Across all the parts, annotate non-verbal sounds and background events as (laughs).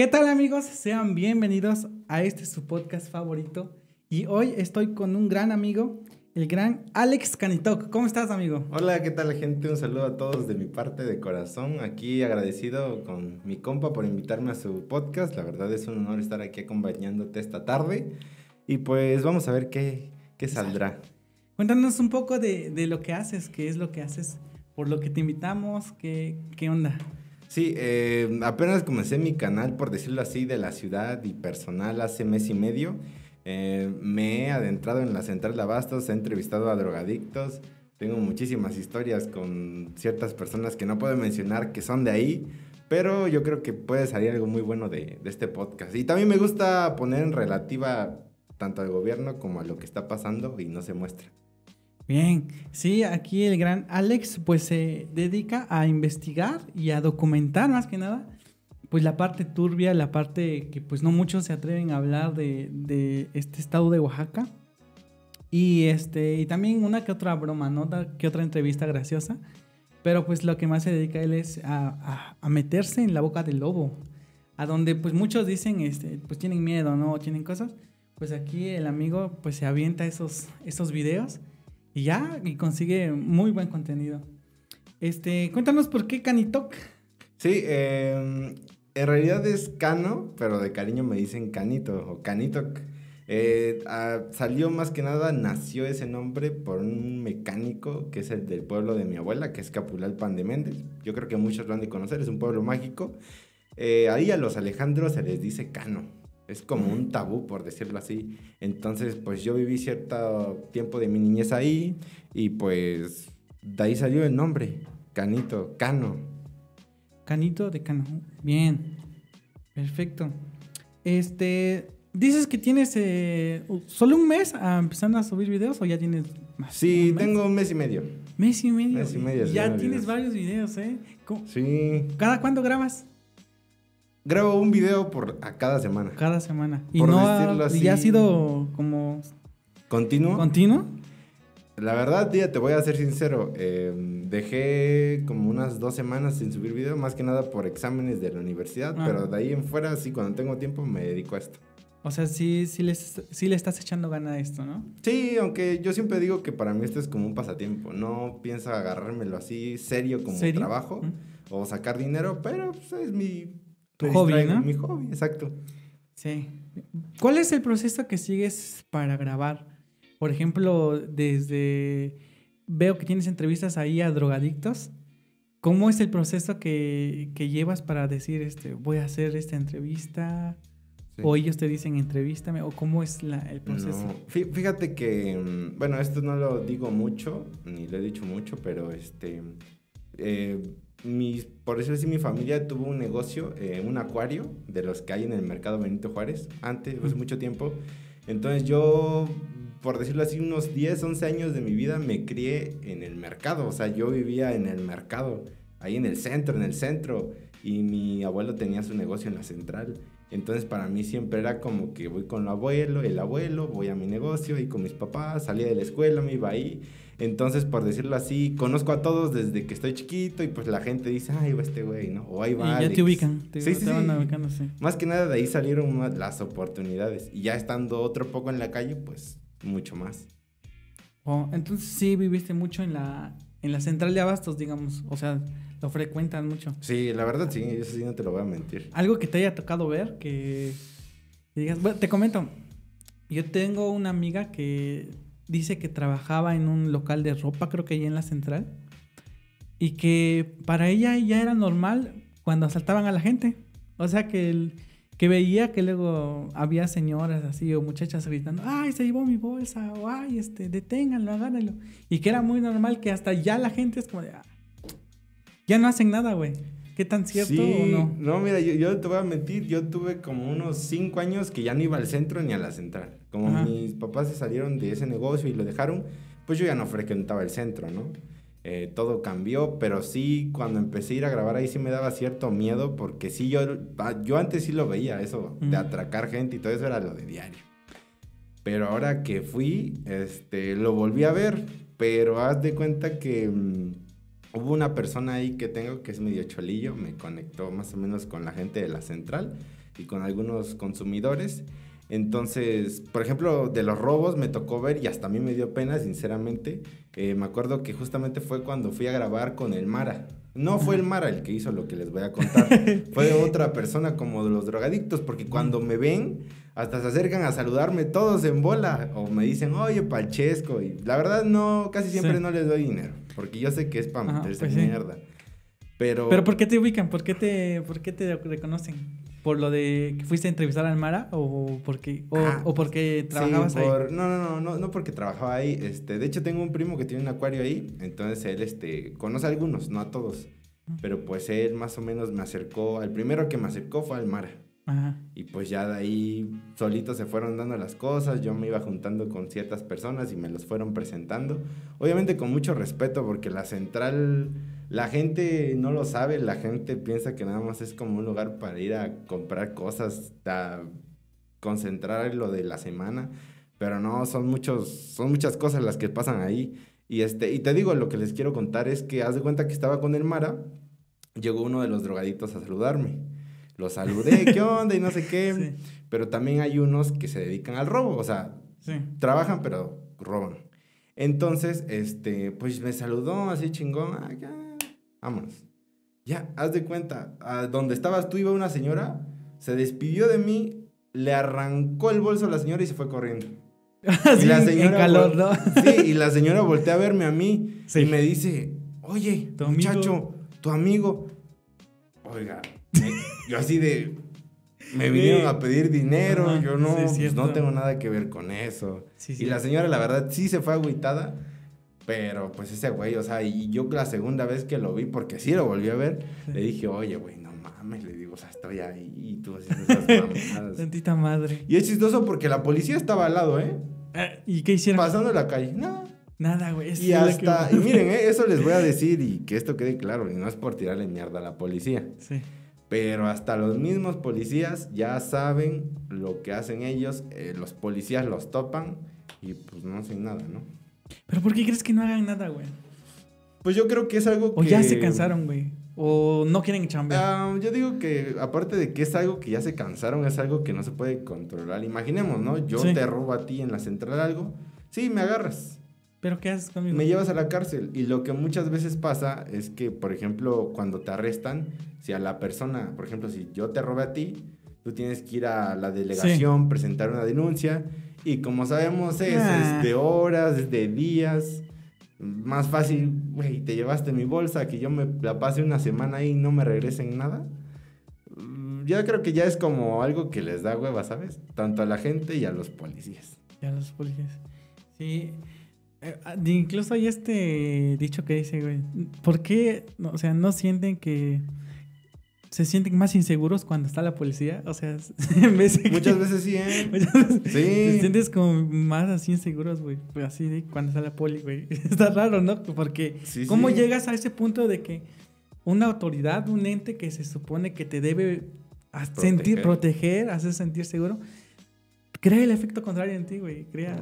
¿Qué tal amigos? Sean bienvenidos a este su podcast favorito. Y hoy estoy con un gran amigo, el gran Alex Canitok. ¿Cómo estás, amigo? Hola, ¿qué tal gente? Un saludo a todos de mi parte de corazón. Aquí agradecido con mi compa por invitarme a su podcast. La verdad es un honor estar aquí acompañándote esta tarde. Y pues vamos a ver qué, qué saldrá. Cuéntanos un poco de, de, lo que haces, qué es lo que haces, por lo que te invitamos, qué, qué onda. Sí, eh, apenas comencé mi canal, por decirlo así, de la ciudad y personal hace mes y medio. Eh, me he adentrado en la central de abastos, he entrevistado a drogadictos. Tengo muchísimas historias con ciertas personas que no puedo mencionar que son de ahí, pero yo creo que puede salir algo muy bueno de este podcast. Y también me gusta poner en relativa tanto al gobierno como a lo que está pasando y no se muestra. Bien, sí, aquí el gran Alex pues se dedica a investigar y a documentar más que nada, pues la parte turbia, la parte que pues no muchos se atreven a hablar de, de este estado de Oaxaca. Y, este, y también una que otra broma, ¿no? Que otra entrevista graciosa. Pero pues lo que más se dedica él es a, a, meterse en la boca del lobo. A donde pues muchos dicen, este, pues tienen miedo, ¿no? Tienen cosas. Pues aquí el amigo pues se avienta esos, esos videos y ya, y consigue muy buen contenido. Este, cuéntanos por qué Canitok. Sí, eh, en realidad es Cano, pero de cariño me dicen Canito o Canitok. Eh, ah, salió más que nada, nació ese nombre por un mecánico que es el del pueblo de mi abuela, que es Capulalpan de Méndez. Yo creo que muchos lo han de conocer, es un pueblo mágico. Eh, ahí a los Alejandros se les dice Cano es como un tabú, por decirlo así. Entonces, pues yo viví cierto tiempo de mi niñez ahí y pues de ahí salió el nombre, Canito, Cano. Canito de Cano. Bien, perfecto. Este, dices que tienes eh, solo un mes empezando a subir videos o ya tienes más. Sí, un tengo un mes y medio. Mes y medio. Mes y medio. Ya tienes varios videos, ¿eh? ¿Cómo? Sí. ¿Cada cuándo grabas? Grabo un video por a cada semana. Cada semana. Y no ha, así, ya ha sido como continuo. ¿Continuo? La verdad, tía, te voy a ser sincero. Eh, dejé como unas dos semanas sin subir video, más que nada por exámenes de la universidad, ah. pero de ahí en fuera, sí, cuando tengo tiempo me dedico a esto. O sea, sí, sí, les, sí le estás echando gana a esto, ¿no? Sí, aunque yo siempre digo que para mí esto es como un pasatiempo. No pienso agarrármelo así serio como ¿Serio? trabajo ¿Mm? o sacar dinero, pero pues, es mi tu hobby, ¿no? Mi hobby, exacto. Sí. ¿Cuál es el proceso que sigues para grabar? Por ejemplo, desde veo que tienes entrevistas ahí a drogadictos. ¿Cómo es el proceso que, que llevas para decir, este, voy a hacer esta entrevista? Sí. O ellos te dicen, entrevístame, o cómo es la, el proceso. No. Fíjate que, bueno, esto no lo digo mucho, ni lo he dicho mucho, pero este, eh, mis, por decirlo así, mi familia tuvo un negocio, eh, un acuario, de los que hay en el mercado Benito Juárez, antes, hace mucho tiempo. Entonces yo, por decirlo así, unos 10, 11 años de mi vida me crié en el mercado, o sea, yo vivía en el mercado, ahí en el centro, en el centro, y mi abuelo tenía su negocio en la central. Entonces para mí siempre era como que voy con el abuelo, el abuelo, voy a mi negocio y con mis papás, salía de la escuela, me iba ahí. Entonces, por decirlo así, conozco a todos desde que estoy chiquito y pues la gente dice, ay, va este güey, ¿no? O ahí va. Y Alex. ya te ubican, te, sí, te van sí. ubicando, sí. Más que nada de ahí salieron las oportunidades. Y ya estando otro poco en la calle, pues mucho más. Oh, entonces sí viviste mucho en la, en la central de abastos, digamos. O sea, lo frecuentan mucho. Sí, la verdad sí, eso sí no te lo voy a mentir. Algo que te haya tocado ver, que digas, bueno, te comento. Yo tengo una amiga que dice que trabajaba en un local de ropa, creo que ahí en la central, y que para ella ya era normal cuando asaltaban a la gente. O sea que, que veía que luego había señoras así o muchachas gritando, ay, se llevó mi bolsa, o ay, este, deténganlo, agárrenlo. Y que era muy normal que hasta ya la gente es como de, ah, ya no hacen nada, güey. ¿Qué tan cierto sí, o no? No, mira, yo, yo, te voy a mentir, yo tuve como unos cinco años que ya no iba al centro ni a la central. Como Ajá. mis papás se salieron de ese negocio y lo dejaron, pues yo ya no frecuentaba el centro, ¿no? Eh, todo cambió, pero sí, cuando empecé a ir a grabar ahí sí me daba cierto miedo, porque sí, yo, yo antes sí lo veía, eso mm. de atracar gente y todo eso era lo de diario. Pero ahora que fui, este, lo volví a ver, pero haz de cuenta que... Hubo una persona ahí que tengo que es medio cholillo, me conectó más o menos con la gente de la central y con algunos consumidores. Entonces, por ejemplo, de los robos me tocó ver y hasta a mí me dio pena, sinceramente. Eh, me acuerdo que justamente fue cuando fui a grabar con el Mara. No fue el Mara el que hizo lo que les voy a contar. (laughs) fue otra persona como de los drogadictos, porque cuando me ven, hasta se acercan a saludarme todos en bola. O me dicen, oye, Palchesco. Y la verdad, no, casi siempre no les doy dinero. Porque yo sé que es para meterse pues mierda. Pero... Pero ¿por qué te ubican? ¿Por qué te, por qué te reconocen? ¿Por lo de que fuiste a entrevistar a Almara o porque, o, ah, o porque trabajabas ahí? No, no, no, no, no porque trabajaba ahí. Este, de hecho, tengo un primo que tiene un acuario ahí, entonces él este, conoce a algunos, no a todos. Pero pues él más o menos me acercó, el primero que me acercó fue Y pues ya de ahí solitos se fueron dando las cosas, yo me iba juntando con ciertas personas y me los fueron presentando. Obviamente con mucho respeto porque la central la gente no lo sabe, la gente piensa que nada más es como un lugar para ir a comprar cosas, a concentrar lo de la semana, pero no, son muchos, son muchas cosas las que pasan ahí. Y este, y te digo, lo que les quiero contar es que haz de cuenta que estaba con el Mara, llegó uno de los drogaditos a saludarme. Lo saludé, ¿qué (laughs) onda? Y no sé qué. Pero también hay unos que se dedican al robo, o sea, trabajan pero roban. Entonces, este, pues me saludó así chingón, ah, vámonos. Ya, haz de cuenta, a donde estabas tú iba una señora, se despidió de mí, le arrancó el bolso a la señora y se fue corriendo. (laughs) y la señora, calor, ¿no? (laughs) sí, y la señora voltea a verme a mí y me dice, oye, ¿Tu muchacho, tu amigo. Oiga, yo así de, me vinieron a pedir dinero, yo no, pues, no tengo nada que ver con eso. y la señora, la verdad, sí se fue agüitada pero pues ese güey, o sea, y yo la segunda vez que lo vi, porque sí lo volví a ver, le dije, oye, güey, no mames, le digo, o sea, estoy ahí y tú haciendo esas (laughs) mamadas. Tantita madre. Y es chistoso porque la policía estaba al lado, ¿eh? Ah, ¿Y qué hicieron? Pasando la calle, nada. Nada, güey. Y hasta, y miren, ¿eh? eso les voy a decir y que esto quede claro, y no es por tirarle mierda a la policía. Sí. Pero hasta los mismos policías ya saben lo que hacen ellos, eh, los policías los topan y pues no hacen nada, ¿no? ¿Pero por qué crees que no hagan nada, güey? Pues yo creo que es algo que... O ya se cansaron, güey. O no quieren chambear. Ah, yo digo que aparte de que es algo que ya se cansaron, es algo que no se puede controlar. Imaginemos, ¿no? Yo te robo a ti en la central algo. Sí, me agarras. ¿Pero qué haces conmigo? Me llevas a la cárcel. Y lo que muchas veces pasa es que, por ejemplo, cuando te arrestan, si a la persona, por ejemplo, si yo te robé a ti, tú tienes que ir a la delegación, presentar una denuncia y como sabemos es, ah. de horas, de días. Más fácil, güey, te llevaste mi bolsa, que yo me la pase una semana ahí y no me regresen nada. Mm, yo creo que ya es como algo que les da hueva, ¿sabes? Tanto a la gente y a los policías. Y a los policías. Sí. Eh, ah, incluso hay este dicho que dice, güey, ¿por qué, o sea, no sienten que se sienten más inseguros cuando está la policía. O sea, (laughs) muchas veces sí, ¿eh? (laughs) sí. Te sientes como más así inseguros, güey. Pues así de cuando está la poli, güey. (laughs) Está raro, ¿no? Porque, ¿cómo llegas a ese punto de que una autoridad, un ente que se supone que te debe sentir, proteger, hacer sentir seguro, crea el efecto contrario en ti, güey? Crea.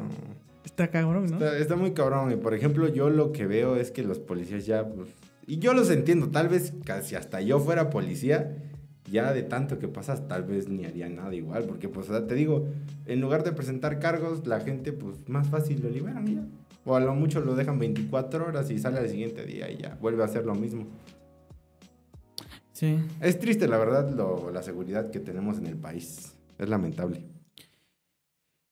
Está cabrón, ¿no? Está, está, muy cabrón. Y por ejemplo, yo lo que veo es que los policías ya, pues, y yo los entiendo, tal vez casi hasta yo fuera policía, ya de tanto que pasas, tal vez ni haría nada igual, porque pues te digo, en lugar de presentar cargos, la gente pues más fácil lo liberan ya. O a lo mucho lo dejan 24 horas y sale al siguiente día y ya vuelve a hacer lo mismo. Sí. Es triste, la verdad, lo, la seguridad que tenemos en el país. Es lamentable.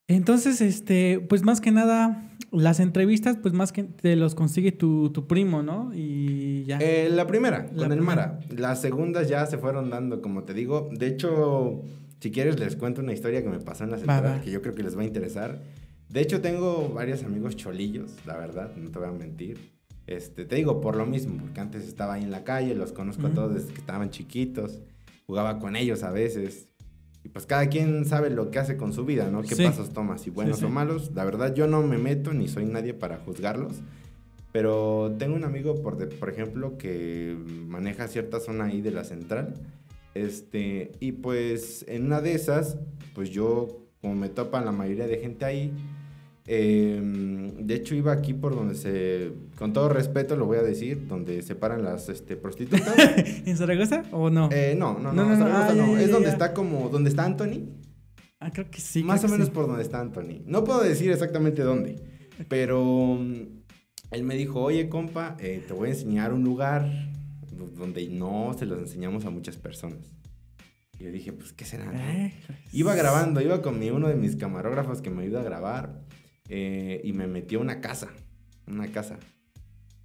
Entonces, este, pues más que nada, las entrevistas, pues más que te los consigue tu, primo, ¿no? Y ya. Eh, la primera, con el Mara. Las segundas ya se fueron dando, como te digo. De hecho, si quieres, les cuento una historia que me pasó en la central, que yo creo que les va a interesar. De hecho, tengo varios amigos cholillos, la verdad, no te voy a mentir. Este, te digo por lo mismo, porque antes estaba ahí en la calle, los conozco a todos desde que estaban chiquitos, jugaba con ellos a veces, y pues cada quien sabe lo que hace con su vida, ¿no? ¿Qué pasos toma, si buenos o malos? La verdad yo no me meto ni soy nadie para juzgarlos. Pero tengo un amigo, por, por ejemplo, que maneja cierta zona ahí de la central. Este, y pues en una de esas, pues yo, como me topan la mayoría de gente ahí, Eh, de hecho, iba aquí por donde se, con todo respeto lo voy a decir, donde se paran las este, prostitutas. (laughs) ¿En Zaragoza o no? Eh, no, no, no, No, no, Zaragoza ah, no. ya, ya, es donde ya. está como, donde está Anthony. ah, creo que sí. Más o menos sí. por donde está Anthony. No puedo decir exactamente dónde, pero mm, él me dijo, oye, compa, eh, te voy a enseñar un lugar do- donde no se los enseñamos a muchas personas. Y yo dije, pues, ¿qué será? Iba grabando, iba con mi, uno de mis camarógrafos que me ayuda a grabar eh, y me metió a una casa, una casa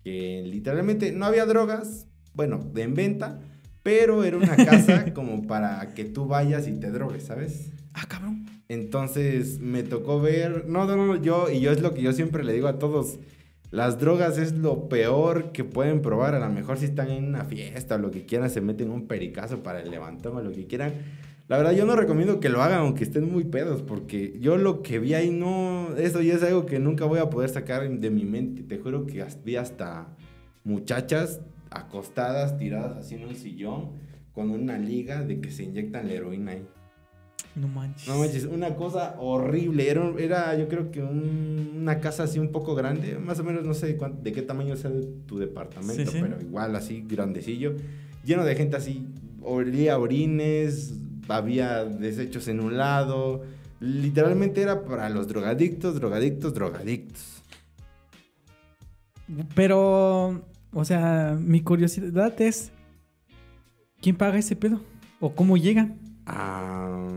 que literalmente no había drogas, bueno, de en venta, pero era una casa (laughs) como para que tú vayas y te drogues, ¿sabes? Ah, cabrón. Entonces me tocó ver, no, no, no, yo, y yo es lo que yo siempre le digo a todos, las drogas es lo peor que pueden probar, a lo mejor si están en una fiesta o lo que quieran, se meten un pericazo para el levantón o lo que quieran. La verdad yo no recomiendo que lo hagan aunque estén muy pedos, porque yo lo que vi ahí no, eso ya es algo que nunca voy a poder sacar de mi mente, te juro que vi hasta muchachas acostadas, tiradas así en un sillón, con una liga de que se inyectan la heroína ahí. No manches. No manches, una cosa horrible. Era, era yo creo que un- una casa así un poco grande. Más o menos no sé de, qué tamaño sea de tu departamento, Sí, sí. pero igual así grandecillo. Lleno de gente así. Olía orines, había desechos en un lado. Literalmente era para los drogadictos, drogadictos, drogadictos. Pero, o sea, mi curiosidad es, ¿quién paga ese pedo? ¿O cómo llegan? Ah,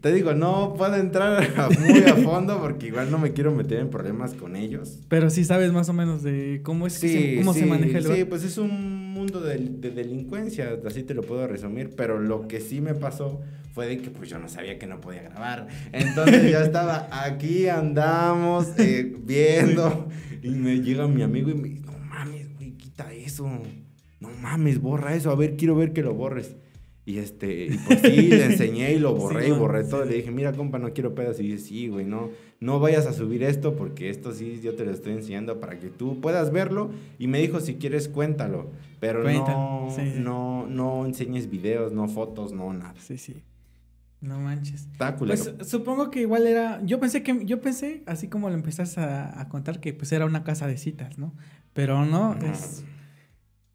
te digo, no puedo entrar (laughs) muy a fondo porque igual no me quiero meter en problemas con ellos. Pero sí sabes más o menos de cómo es que se, cómo se maneja el Sí, pues es un mundo de, de delincuencia, así te lo puedo resumir, pero lo que sí me pasó fue de que pues yo no sabía que no podía grabar. Entonces yo estaba aquí, andamos eh, (laughs) viendo y me llega mi amigo y me dice, no mames, güey, quita eso. No mames, borra eso, a ver, quiero ver que lo borres. Y este, y pues sí, le enseñé y lo borré Sí, y borré todo. sí. Le dije, mira, compa, no quiero pedos. Y dice, sí, güey, no, no vayas a subir esto porque esto sí yo te lo estoy enseñando para que tú puedas verlo. Y me dijo, si quieres, cuéntalo. Pero no, Cuéntalo, sí, sí. no, no enseñes videos, no fotos, no nada. Sí, sí. No manches. Está. Pues supongo que igual era. Yo pensé que, yo pensé, así como lo empezaste a, a contar, que pues era una casa de citas, ¿no? Pero no, No. es.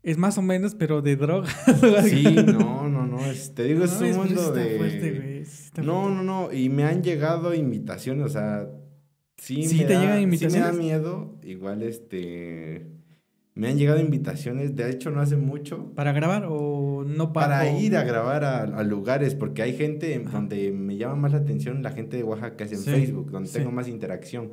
Es más o menos, pero de drogas. (laughs) Sí, no, no, no. es- te digo, No es un mundo de. fuerte, no, no, no. Y me han llegado invitaciones, o sea. Sí, ¿Sí me te da- llegan Sí me invitaciones? da miedo. Igual, este. Me han llegado invitaciones, de hecho, no hace mucho. ¿Para grabar o no para.? Para ir a grabar a, a lugares, porque hay gente en Ajá. donde me llama más la atención la gente de Oaxaca, es en Sí, Facebook, donde sí. tengo más interacción.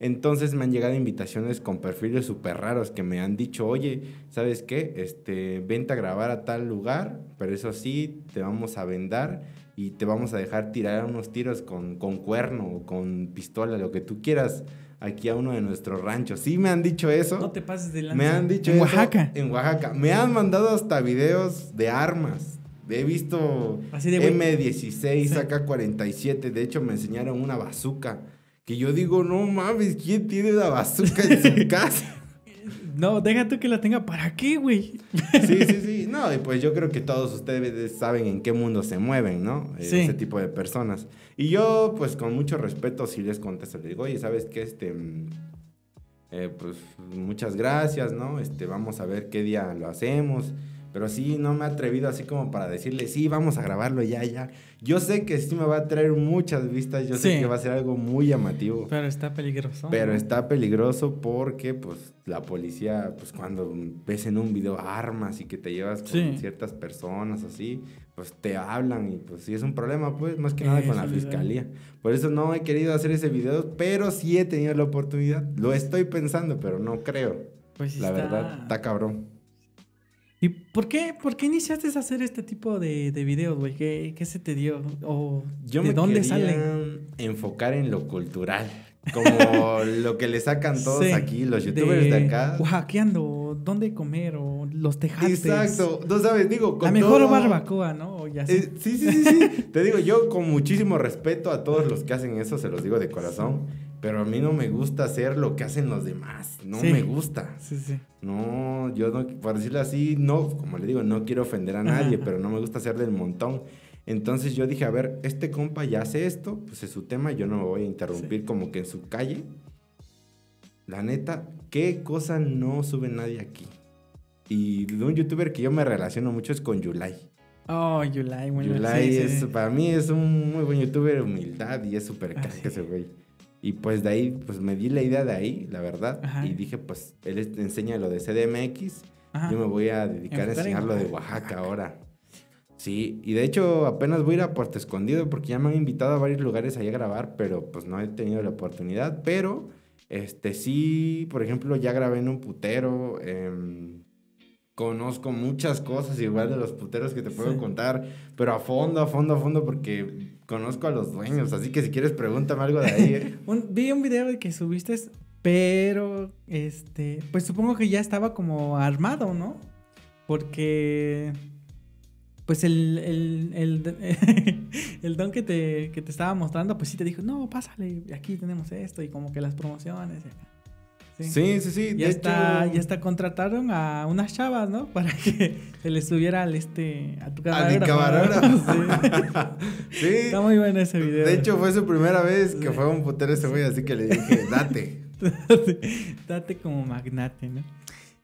Entonces me han llegado invitaciones con perfiles súper raros que me han dicho, oye, ¿sabes qué? Este, vente a grabar a tal lugar, pero eso sí, te vamos a vendar y te vamos a dejar tirar unos tiros con, con cuerno o con pistola, lo que tú quieras, aquí a uno de nuestros ranchos. Sí me han dicho eso. No te pases de lanza. Me han dicho En eso Oaxaca. En Oaxaca. Me han mandado hasta videos de armas. He visto Así de, güey. M16, Sí. AK-47. De hecho, me enseñaron una bazooka. Que yo digo, no mames, ¿quién tiene una bazooka en su (laughs) casa? No, deja tú que la tenga. ¿Para qué, güey? Sí, sí, sí. No, y pues yo creo que todos ustedes saben en qué mundo se mueven, ¿no? Eh, Sí. Ese tipo de personas. Y yo, pues con mucho respeto, sí les contesto. Les digo, oye, ¿sabes qué? Este, mm, eh, pues muchas gracias, ¿no? Este, vamos a ver qué día lo hacemos. Pero sí, no me he atrevido así como para decirle, sí, vamos a grabarlo ya, ya. Yo sé que sí me va a traer muchas vistas, yo sé que va a ser algo muy llamativo. Pero está peligroso. Pero ¿no? está peligroso porque, pues, la policía, pues, cuando ves en un video armas y que te llevas con Sí. ciertas personas así, pues, te hablan y, pues, sí es un problema, pues, más que nada con la fiscalía. Por eso no he querido hacer ese video, pero sí he tenido la oportunidad. Lo estoy pensando, pero no creo. Pues La está- verdad, está cabrón. ¿Y por qué, por qué iniciaste a hacer este tipo de, de videos, güey? ¿Qué, ¿Qué se te dio? ¿O Yo de me dónde salen? enfocar en lo cultural. Como (laughs) lo que le sacan todos Sí, aquí, los youtubers de, acá. Oaxaqueando, dónde comer o los tejates. Exacto, tú sabes, digo, con La mejor todo- barbacoa, ¿no? Ya. Eh, sí, sí, sí, sí. Te digo, yo con muchísimo respeto a todos los que hacen eso, se los digo de corazón. Pero a mí no me gusta hacer lo que hacen los demás. No Sí. me gusta. Sí, sí. No, yo no, por decirlo así, no, como le digo, no quiero ofender a nadie, pero no me gusta hacer del montón. Entonces yo dije, a ver, este compa ya hace esto, pues es su tema, yo no me voy a interrumpir como que en su calle. la neta, ¿qué cosa no sube nadie aquí? Y de un youtuber que yo me relaciono mucho es con Yulai. Oh, Yulai, bueno. Yulai sí, es, sí. para mí es un muy buen youtuber, humildad y es súper Ah, crack sí. ese güey. Y pues de ahí, pues me di la idea de ahí, la verdad. Ajá. Y dije, pues él enseña lo de CDMX. Ajá. Yo me voy a dedicar a en enseñar lo de Oaxaca. Oaxaca ahora. Sí, y de hecho apenas voy a ir a Puerto Escondido porque ya me han invitado a varios lugares ahí a grabar, pero pues no he tenido la oportunidad. Pero, este sí, por ejemplo, ya grabé en un putero. em, conozco muchas cosas igual de los puteros que te puedo Sí. contar, pero a fondo, a fondo, a fondo, porque conozco a los dueños. Así que si quieres, pregúntame algo de ahí. ¿eh? (laughs) Vi un video de que subiste, pero este, pues supongo que ya estaba como armado, ¿no? Porque pues el, el, el, (laughs) el don que te, que te estaba mostrando, pues sí te dijo, no, pásale, aquí tenemos esto y como que las promociones. y acá". Sí. Sí, sí, sí. Ya está, hecho- ya está contrataron a unas chavas, ¿no? (laughs) Para que se le subiera al este a tu A mi camarógrafo. (laughs) Sí. sí. Está muy bueno ese video. De hecho, fue su primera vez que fue un putero ese güey, así que le dije, (laughs) date. Date como magnate, ¿no?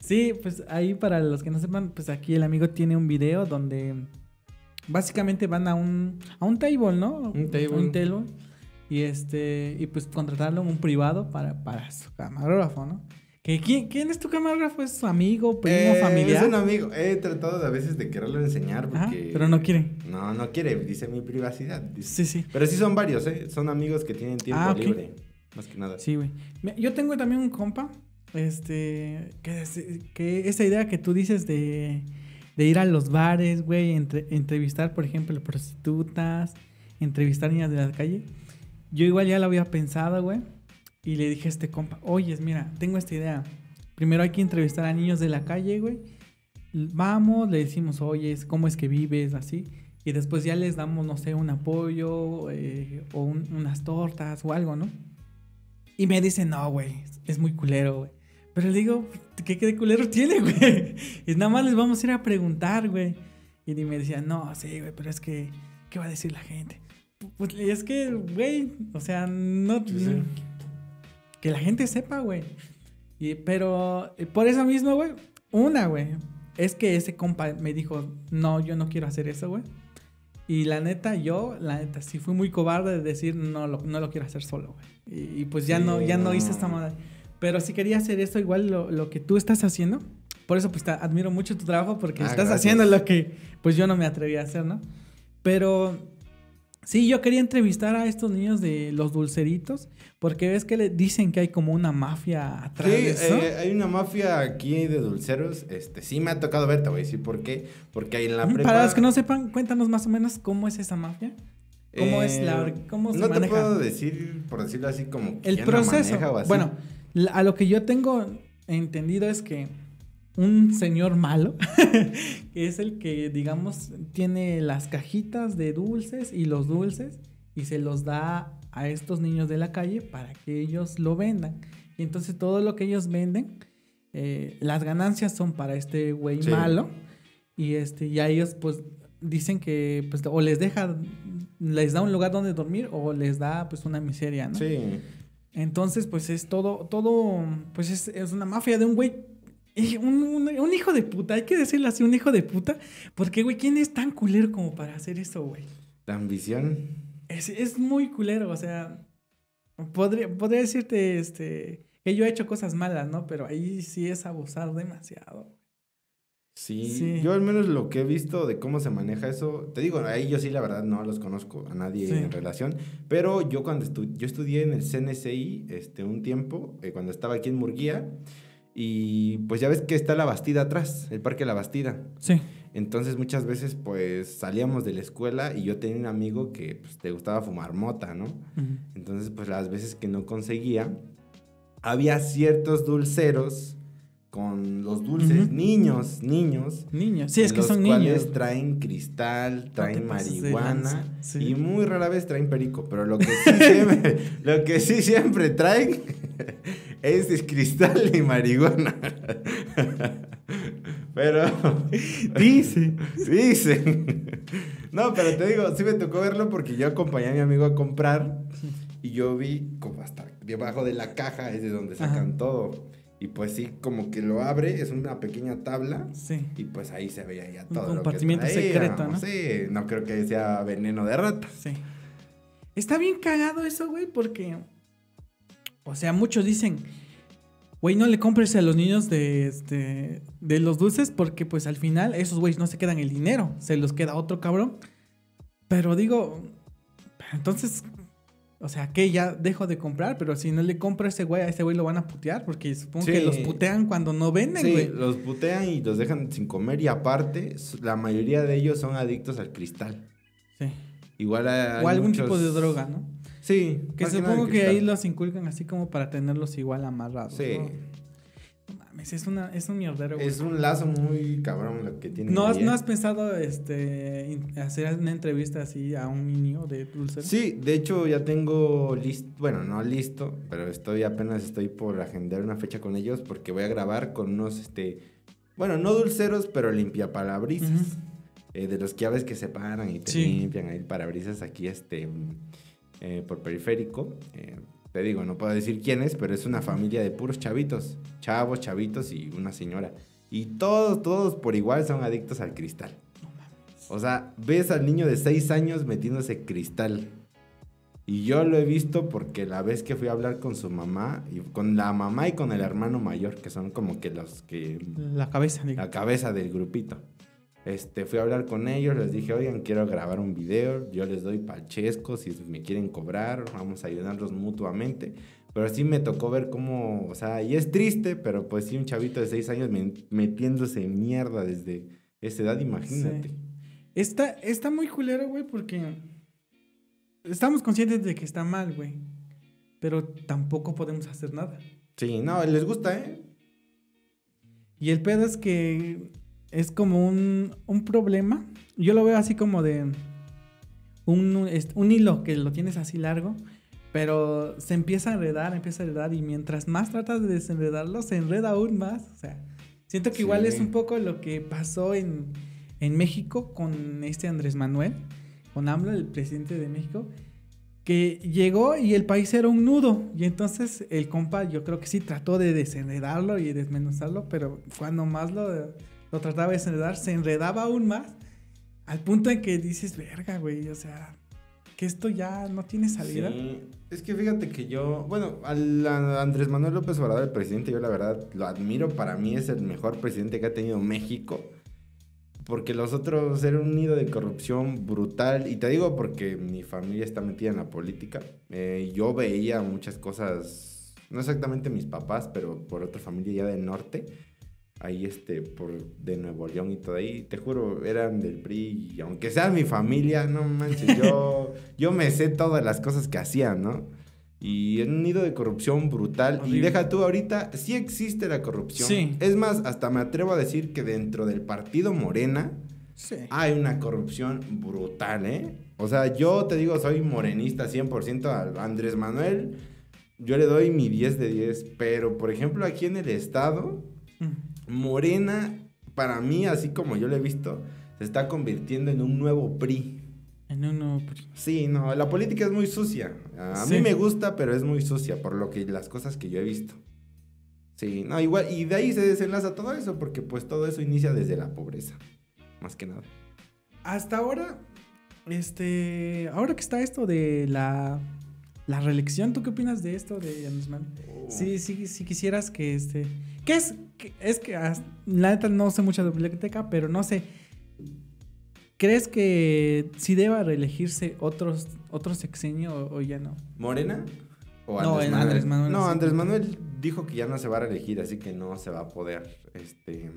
Sí, pues ahí para los que no sepan, pues aquí el amigo tiene un video donde básicamente van a un a un table, ¿no? Un table. Un table. Y este y pues contratarlo en un privado para, para su camarógrafo, ¿no? Que ¿quién, quién es tu camarógrafo? ¿Es su amigo, primo, Eh, familiar? Es un amigo. He tratado de a veces de quererlo enseñar Ajá, porque... pero no quiere. No, no quiere. Dice mi privacidad. dice. Sí, sí. Pero sí son varios, ¿eh? Son amigos que tienen tiempo Ah, libre. Más que nada. Sí, güey. Yo tengo también un compa, este, que, que esa idea que tú dices de, de ir a los bares, güey, entre- entrevistar, por ejemplo, prostitutas, entrevistar niñas de la calle. Yo igual ya lo había pensado, güey, y le dije a este compa, oyes, mira, tengo esta idea. Primero hay que entrevistar a niños de la calle, güey. Vamos, le decimos, oye, ¿cómo es que vives? Así. Y después ya les damos, no sé, un apoyo eh, o un- unas tortas o algo, ¿no? Y me dice, no, güey, es muy culero, güey. Pero le digo, ¿qué, qué de culero tiene, (laughs) güey? Y nada más les vamos a ir a preguntar, güey. Y me decía, no, sí, güey, pero es que, ¿qué va a decir la gente? Pues es que, güey, o sea, no... Sí, sí. Que la gente sepa, güey. Y, pero eh, por eso mismo, güey, una, güey, es que ese compa me dijo, no, yo no quiero hacer eso, güey. Y la neta, yo, la neta, sí fui muy cobarde de decir, no lo, no lo quiero hacer solo, güey. Y, y pues ya Sí, no, ya no. no. hice esta madre. Pero sí quería hacer esto igual lo, lo que tú estás haciendo. Por eso, pues, te admiro mucho tu trabajo porque Ah, estás gracias. haciendo lo que, pues, yo no me atreví a hacer, ¿no? Pero sí, yo quería entrevistar a estos niños de los dulceritos porque ves que le dicen que hay como una mafia Sí, atrás de eso. eh, hay una mafia aquí de dulceros. Este, sí me ha tocado ver, te voy a decir por qué. Porque ahí en la prepa... Para los que no sepan, cuéntanos más o menos cómo es esa mafia. ¿Cómo es la Eh, cómo se No te puedo decir, por decirlo así, como el quién la proceso. maneja o así. Bueno, a lo que yo tengo entendido es que un señor malo, (laughs) que es el que, digamos, tiene las cajitas de dulces y los dulces y se los da a estos niños de la calle para que ellos lo vendan. Y entonces todo lo que ellos venden, eh, las ganancias son para este güey Sí. malo. Y este, y a ellos, pues, dicen que pues, o les deja, les da un lugar donde dormir, o les da pues una miseria, ¿no? Sí. Entonces, pues es todo, todo, pues es, es una mafia de un güey. Un, un- un hijo de puta, hay que decirlo así, un hijo de puta. Porque, güey, ¿quién es tan culero como para hacer eso, güey? La ambición. Es, es muy culero, o sea. Podría, podría decirte este, que yo he hecho cosas malas, ¿no? Pero ahí sí es abusar demasiado. Sí, Sí. yo al menos lo que he visto de cómo se maneja eso, te digo, ahí yo sí la verdad no los conozco a nadie Sí. en relación, pero yo cuando estu yo estudié en el CNCI este, un tiempo, eh, cuando estaba aquí en Murguía, y pues ya ves que está la Bastida atrás, el Parque La Bastida. Sí. Entonces muchas veces pues salíamos de la escuela y yo tenía un amigo que pues, te gustaba fumar mota, ¿no? Entonces, pues las veces que no conseguía, había ciertos dulceros con los dulces, Ujú. niños, niños. Niños. Sí, es que los son cuales niños. traen cristal, traen pases de marihuana sí. y muy rara vez traen perico, pero lo que sí siempre, (laughs) lo que sí siempre traen es cristal y marihuana. Pero Dice. Dicen. No, pero te digo, sí me tocó verlo porque yo acompañé a mi amigo a comprar. Y yo vi como hasta debajo de la caja es de donde sacan todo. Y pues sí, como que lo abre, es una pequeña tabla. Sí. Y pues ahí se veía ya Un todo. lo que compartimiento traía, secreto, ¿no? Sí, no creo que sea veneno de rata. Sí. Está bien cagado eso, güey, porque. O sea, muchos dicen. Güey, no le compres a los niños de, este, de los dulces porque pues al final esos güeyes no se quedan el dinero, se los queda otro cabrón. Pero digo, entonces, o sea, que ya dejo de comprar, pero si no le compro a ese güey, a ese güey lo van a putear porque supongo que los putean cuando no venden, Sí, güey. los putean y los dejan sin comer y aparte, la mayoría de ellos son adictos al cristal. Sí. Igual hay O algún muchos- tipo de droga, ¿no? Sí. Que supongo que ahí los inculcan así como para tenerlos igual amarrados. Sí. ¿no? No mames, es, una, es un mierdero, güey. Es un lazo muy cabrón lo que tiene. ¿No has, ¿No has pensado este, hacer una entrevista así a un niño de dulce? Sí, de hecho ya tengo listo, bueno, no listo, pero estoy apenas estoy por agendar una fecha con ellos porque voy a grabar con unos, este, bueno, no dulceros, pero limpiapalabrisas. Ujú. eh, de los que ya ves que se paran y te Sí. limpian ahí parabrisas aquí, este, eh, por periférico. Eh, te digo, no puedo decir quién es, pero es una familia de puros chavitos, chavos, chavitos y una señora. Y todos, todos por igual son adictos al cristal. O sea, ves al niño de 6 años metiéndose cristal. Y yo lo he visto porque la vez que fui a hablar con su mamá, y con la mamá y con el hermano mayor, que son como que los que La cabeza, la cabeza del grupito. Este, fui a hablar con ellos, les dije, oigan, quiero grabar un video, yo les doy palchesco, si me quieren cobrar, vamos a ayudarlos mutuamente. Pero sí me tocó ver cómo, o sea, y es triste, pero pues sí, un chavito de 6 años metiéndose en mierda desde esa edad, imagínate. Sí. Está, está muy culero, güey, porque estamos conscientes de que está mal, güey. Pero tampoco podemos hacer nada. Sí, no, les gusta, ¿eh? Y el pedo es que es como un, un problema. Yo lo veo así como de un, un hilo que lo tienes así largo, pero se empieza a enredar, empieza a enredar y mientras más tratas de desenredarlo, se enreda aún más. O sea, siento que igual es un poco lo que pasó en, en México con este Andrés Manuel, con AMLO, el presidente de México, que llegó y el país era un nudo. Y entonces el compa, yo creo que sí trató de desenredarlo y desmenuzarlo, pero cuando más lo, lo trataba de desenredar, se enredaba aún más. Al punto en que dices, verga, güey, o sea, que esto ya no tiene salida. Sí, es que fíjate que yo, bueno, al a Andrés Manuel López Obrador, el presidente, yo la verdad lo admiro, para mí es el mejor presidente que ha tenido México, porque los otros eran un nido de corrupción brutal, y te digo porque mi familia está metida en la política, eh, yo veía muchas cosas, no exactamente mis papás, pero por otra familia ya del norte, ahí este, por de Nuevo León y todo ahí, te juro, eran del PRI, y aunque sea mi familia, no manches, yo, (laughs) yo me sé todas las cosas que hacían, ¿no? Y en un nido de corrupción brutal. Y Horrible. deja tú ahorita, sí existe la corrupción. Sí. Es más, hasta me atrevo a decir que dentro del partido Morena Sí. hay una corrupción brutal, ¿eh? O sea, yo te digo, soy morenista 100% a Andrés Manuel. Yo le doy mi 10 de 10. Pero, por ejemplo, aquí en el estado, Mm. Morena, para mí, así como yo lo he visto, se está convirtiendo en un nuevo PRI. En uno, pues, Sí, no, la política es muy sucia. A Sí. mí me gusta, pero es muy sucia por lo que las cosas que yo he visto. Sí, no, igual, y de ahí se desenlaza todo eso, porque pues todo eso inicia desde la pobreza, más que nada. Hasta ahora, este, ahora que está esto de la, la reelección, ¿tú qué opinas de esto de Andrés Manuel? Sí, sí, sí quisieras que este, ¿qué es? ¿Qué- es que la neta no sé mucho de biblioteca, pero no sé. ¿Crees que sí deba reelegirse otros otro sexenio o, o ya no? ¿Morena? ¿O No, Andrés Manuel, No, sí. Andrés Manuel dijo que ya no se va a reelegir, así que no se va a poder, este,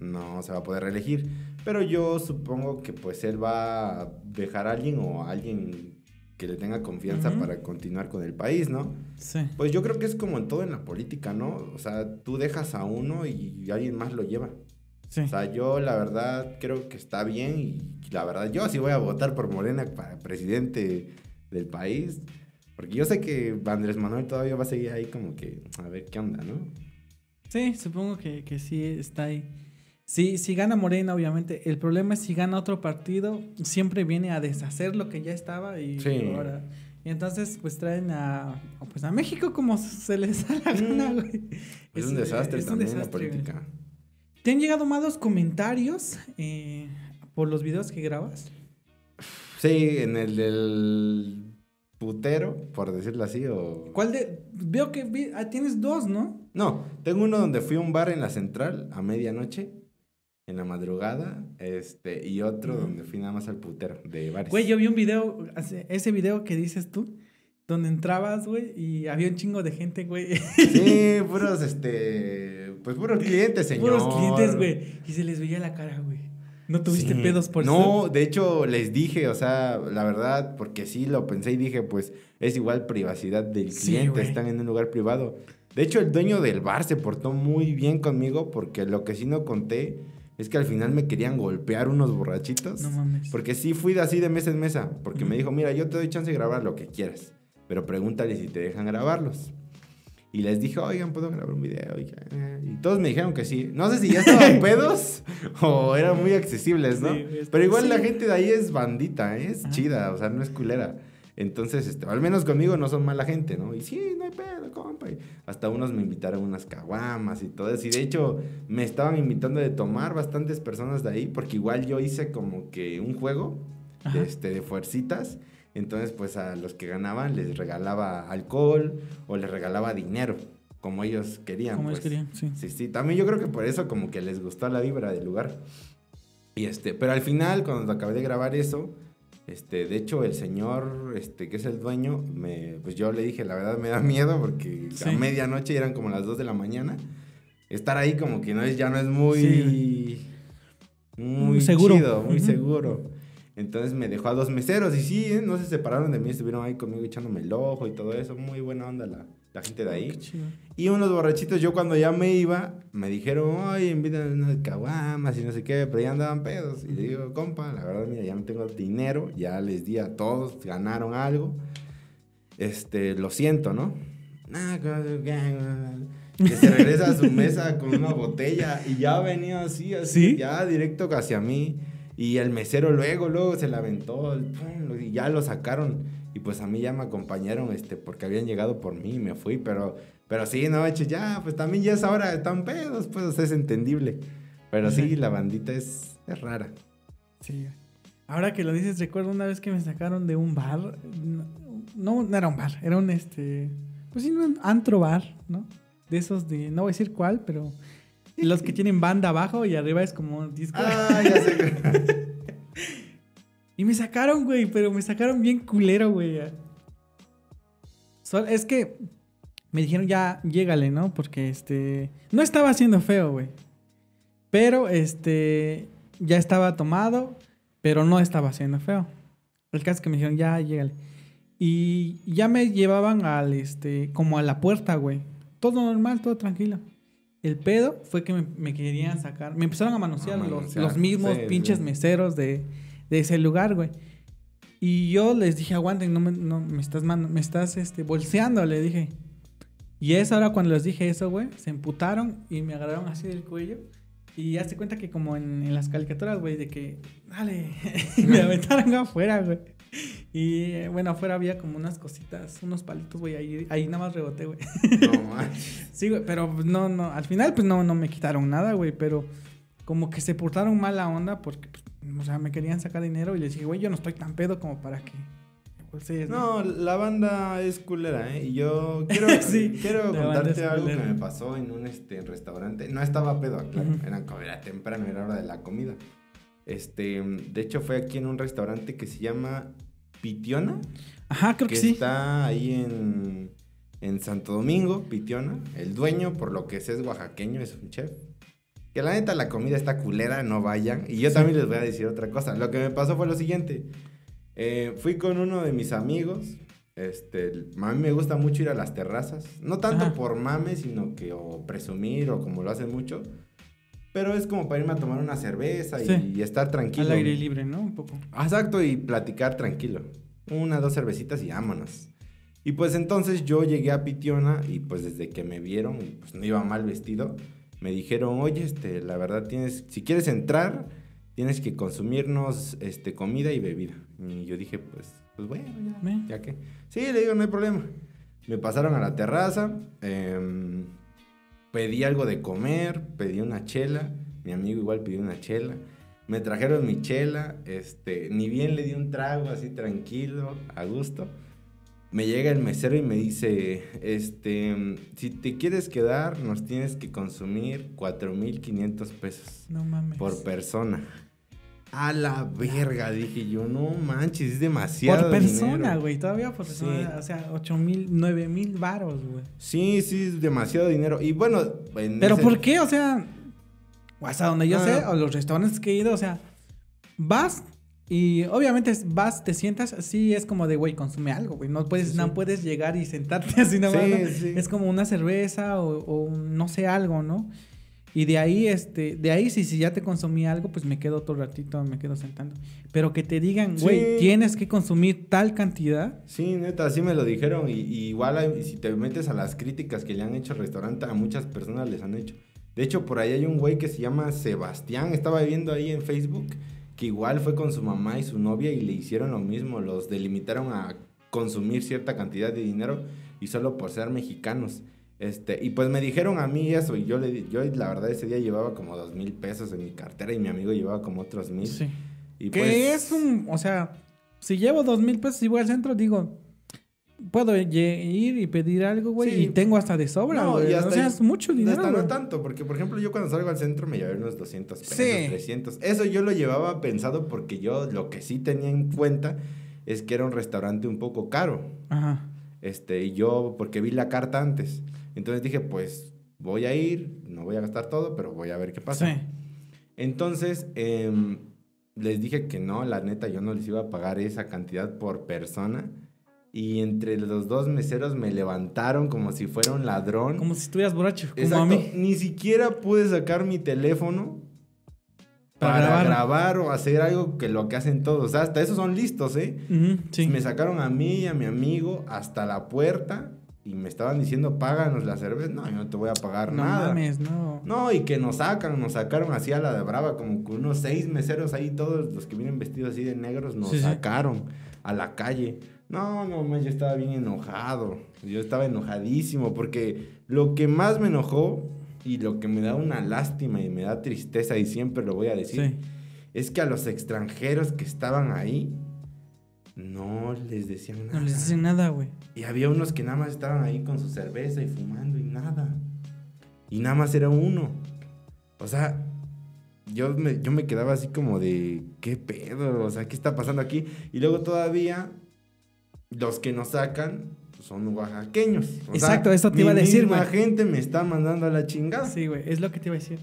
no se va a poder reelegir. Pero yo supongo que pues él va a dejar a alguien o a alguien que le tenga confianza para continuar con el país, ¿no? Sí. Pues yo creo que es como en todo en la política, ¿no? O sea, tú dejas a uno y alguien más lo lleva. Sí. O sea, yo la verdad creo que está bien y la verdad yo sí voy a votar por Morena para presidente del país. Porque yo sé que Andrés Manuel todavía va a seguir ahí como que a ver qué onda, ¿no? Sí, supongo que, que sí está ahí. Sí, si gana Morena, obviamente. El problema es si gana otro partido, siempre viene a deshacer lo que ya estaba y Sí. ahora Y entonces, pues traen a, pues a México como se les da la gana, Mm. güey. Es, un desastre es un también desastre, la güey. política. ¿Te han llegado malos comentarios eh, por los videos que grabas? Sí, en el del putero, por decirlo así, o... ¿Cuál de...? Veo que vi- ah, tienes dos, ¿no? No, tengo uno donde fui a un bar en la central a medianoche, en la madrugada, este, y otro donde fui nada más al putero de bares. Güey, yo vi un video, ese video que dices tú, donde entrabas, güey, y había un chingo de gente, güey. Sí, (laughs) puros, este, pues puros clientes, señor. Puros clientes, güey. Y se les veía la cara, güey. ¿No tuviste Sí. pedos por No, eso? de hecho les dije, o sea, la verdad, porque sí lo pensé y dije, pues es igual privacidad del cliente, están en un lugar privado. De hecho, el dueño del bar se portó muy bien conmigo porque lo que sí no conté es que al final me querían golpear unos borrachitos. No mames. Porque sí fui de así de mesa en mesa, porque me dijo, mira, yo te doy chance de grabar lo que quieras, pero pregúntale si te dejan grabarlos. Y les dije, oigan, ¿puedo grabar un video? Y, eh, todos me dijeron que sí. No sé si ya estaban (laughs) pedos o eran muy accesibles, ¿no? Sí, pero igual sí. la gente de ahí es bandita, ¿eh? es chida, o sea, no es culera. Entonces, este, al menos conmigo no son mala gente, ¿no? Y sí, no hay pedo, compa. Y hasta unos me invitaron unas caguamas y todo eso. Y de hecho, me estaban invitando de tomar bastantes personas de ahí, porque igual yo hice como que un juego de, este, de fuercitas. Entonces, pues a los que ganaban les regalaba alcohol o les regalaba dinero, como ellos querían. Como ellos pues. querían, sí. Sí, sí, también yo creo que por eso como que les gustó la vibra del lugar. Y este, pero al final, cuando acabé de grabar eso, este, de hecho, el señor, este, que es el dueño, me, pues yo le dije, la verdad me da miedo porque a Sí. medianoche eran como las 2 de la mañana. Estar ahí como que no es, ya no es muy, Sí. muy seguro. chido, muy seguro. Entonces me dejó a dos meseros y sí, ¿eh? no se separaron de mí, estuvieron ahí conmigo echándome el ojo y todo eso. Muy buena onda la, la gente de ahí. Qué chido. Y unos borrachitos, yo cuando ya me iba, me dijeron, oye, invítanos unas caguamas y no sé qué, pero ya andaban pedos. Y le digo, compa, la verdad, mira, ya no tengo dinero, ya les di a todos, ganaron algo. Este, lo siento, ¿no? "Ah, Que se regresa a su (laughs) mesa con una botella y ya venía así, así, ¿Sí? ya directo hacia mí. Y el mesero luego, luego se la aventó y ya lo sacaron. Y pues a mí ya me acompañaron, este, porque habían llegado por mí y me fui, pero, pero sí, no, hecho, ya, pues también ya es ahora, están pedos, pues, es entendible. Pero sí, la bandita es, es rara. Sí. Ahora que lo dices, recuerdo una vez que me sacaron de un bar. No, no era un bar, era un este. Pues sí, un antro bar, ¿no? De esos de. No voy a decir cuál, pero. Los que tienen banda abajo y arriba es como un disco. Ah, ya sé. (laughs) Y me sacaron, güey, pero me sacaron bien culero, güey. Es que me dijeron ya, llégale, ¿no? Porque este. No estaba haciendo feo, güey. Pero este. Ya estaba tomado, pero no estaba haciendo feo. El caso es que me dijeron ya, llégale. Y ya me llevaban al este. como a la puerta, güey. Todo normal, todo tranquilo. El pedo fue que me, me querían sacar. Me empezaron a manosear, los- los, mismos sí, pinches sí. meseros de, de ese lugar, güey. Y yo les dije, aguanten, no me, no, me estás, man- me estás este, bolseando, le dije. Y es ahora cuando les dije eso, güey, se emputaron y me agarraron así del cuello. Y hazte cuenta que como en, en las caricaturas, güey, de que, dale, (laughs) y me aventaron (laughs) afuera, güey. Y eh, bueno, afuera había como unas cositas, unos palitos, güey, ahí, ahí nada más reboté, güey. No (laughs) manches. Sí, güey, pero pues, no, no, al final pues no, no me quitaron nada, güey, pero como que se portaron mala onda porque, pues, o sea, me querían sacar dinero y les dije, güey, yo no estoy tan pedo como para que bolsees, No, la banda es culera, ¿eh? Y yo (laughs) quiero, Sí, quiero contarte es algo que me pasó en un este, restaurante. No estaba pedo, claro. Era, como- era temprano, era hora de la comida. Este, de hecho, fue aquí en un restaurante que se llama Pitiona, Ajá, creo que que sí. está ahí en, en Santo Domingo, Pitiona. El dueño, por lo que sé, es oaxaqueño, es un chef. Que la neta la comida está culera, no vayan. Y yo también les voy a decir otra cosa. Lo que me pasó fue lo siguiente. Eh, fui con uno de mis amigos. Este, a mí me gusta mucho ir a las terrazas. No tanto Ajá. por mame, sino que o presumir o como lo hacen mucho. Pero es como para irme a tomar una cerveza y, Sí. y estar tranquilo. Al aire libre, ¿no? Un poco. Exacto, y platicar tranquilo. Una, dos cervecitas y vámonos. Y pues entonces yo llegué a Pitiona y pues desde que me vieron, pues no iba mal vestido, me dijeron, oye, este, la verdad tienes, si quieres entrar, tienes que consumirnos este, comida y bebida. Y yo dije, pues, pues bueno, ya, ya que. Sí, le digo, no hay problema. Me pasaron a la terraza, em, pedí algo de comer, pedí una chela, mi amigo igual pidió una chela. Me trajeron mi chela, este, ni bien le di un trago así tranquilo, a gusto. Me llega el mesero y me dice, este, si te quieres quedar, nos tienes que consumir 4.500 pesos. No mames. Por persona. A la verga, dije yo, no manches, es demasiado. Por persona, güey, todavía por persona. O sea, 8 mil, 9 mil varos, güey. Sí, sí, es demasiado dinero. Y bueno. Pero ¿por qué? O sea, hasta donde yo sé, ah. o los restaurantes que he ido, o sea, vas y obviamente vas, te sientas, sí es como de, güey, consume algo, güey. No puedes, no puedes llegar y sentarte (laughs) así nomás. Es como una cerveza o, o no sé, algo, ¿no? Y de ahí, este, de ahí, si, si ya te consumí algo, pues me quedo otro ratito, me quedo sentando. Pero que te digan, güey, tienes que consumir tal cantidad. Sí, neta, así me lo dijeron. Y, igual, si te metes a las críticas que le han hecho al restaurante, a muchas personas les han hecho. De hecho, por ahí hay un güey que se llama Sebastián, estaba viendo ahí en Facebook, que igual fue con su mamá y su novia y le hicieron lo mismo. Los delimitaron a consumir cierta cantidad de dinero y solo por ser mexicanos. Este, y pues me dijeron a mí eso, y yo, le, yo la verdad ese día llevaba como dos mil pesos en mi cartera y mi amigo llevaba como otros mil. Sí. Y que pues es un, o sea, si llevo dos mil pesos y voy al centro, digo, puedo ir y pedir algo, güey, y tengo hasta de sobra, no, güey. o sea, es mucho dinero. No, no tanto, porque por ejemplo yo cuando salgo al centro me llevé unos 200 pesos, 300. Eso yo lo llevaba pensado porque yo lo que sí tenía en cuenta es que era un restaurante un poco caro. Ajá. Este, y yo, porque vi la carta antes. Entonces dije, pues voy a ir, no voy a gastar todo, pero voy a ver qué pasa. Sí. Entonces, em, les dije que no, la neta, yo no les iba a pagar esa cantidad por persona. Y entre los dos meseros me levantaron como si fuera un ladrón. Como si estuvieras borracho, como a mí. Ni siquiera pude sacar mi teléfono para, grabar. o hacer algo que lo que hacen todos. hasta esos son listos, ¿eh? sí. Me sacaron a mí y a mi amigo hasta la puerta y me estaban diciendo, páganos la cerveza. No, yo no te voy a pagar no nada. Mames, no. No, y que nos sacan, nos sacaron así a la de brava, como con unos seis meseros ahí, todos los que vienen vestidos así de negros, nos sacaron a la calle. No, no, yo estaba bien enojado. Yo estaba enojadísimo porque lo que más me enojó y lo que me da una lástima y me da tristeza, y siempre lo voy a decir, es que a los extranjeros que estaban ahí, no les decían nada. No les decían nada, güey. Y había unos que nada más estaban ahí con su cerveza y fumando y nada. Y nada más era uno. O sea, yo me, yo me quedaba así como de, ¿qué pedo? O sea, ¿qué está pasando aquí? Y luego todavía, los que nos sacan son oaxaqueños. Exacto, eso te iba a decir, güey. La gente me está mandando a la chingada. Sí, güey, es lo que te iba a decir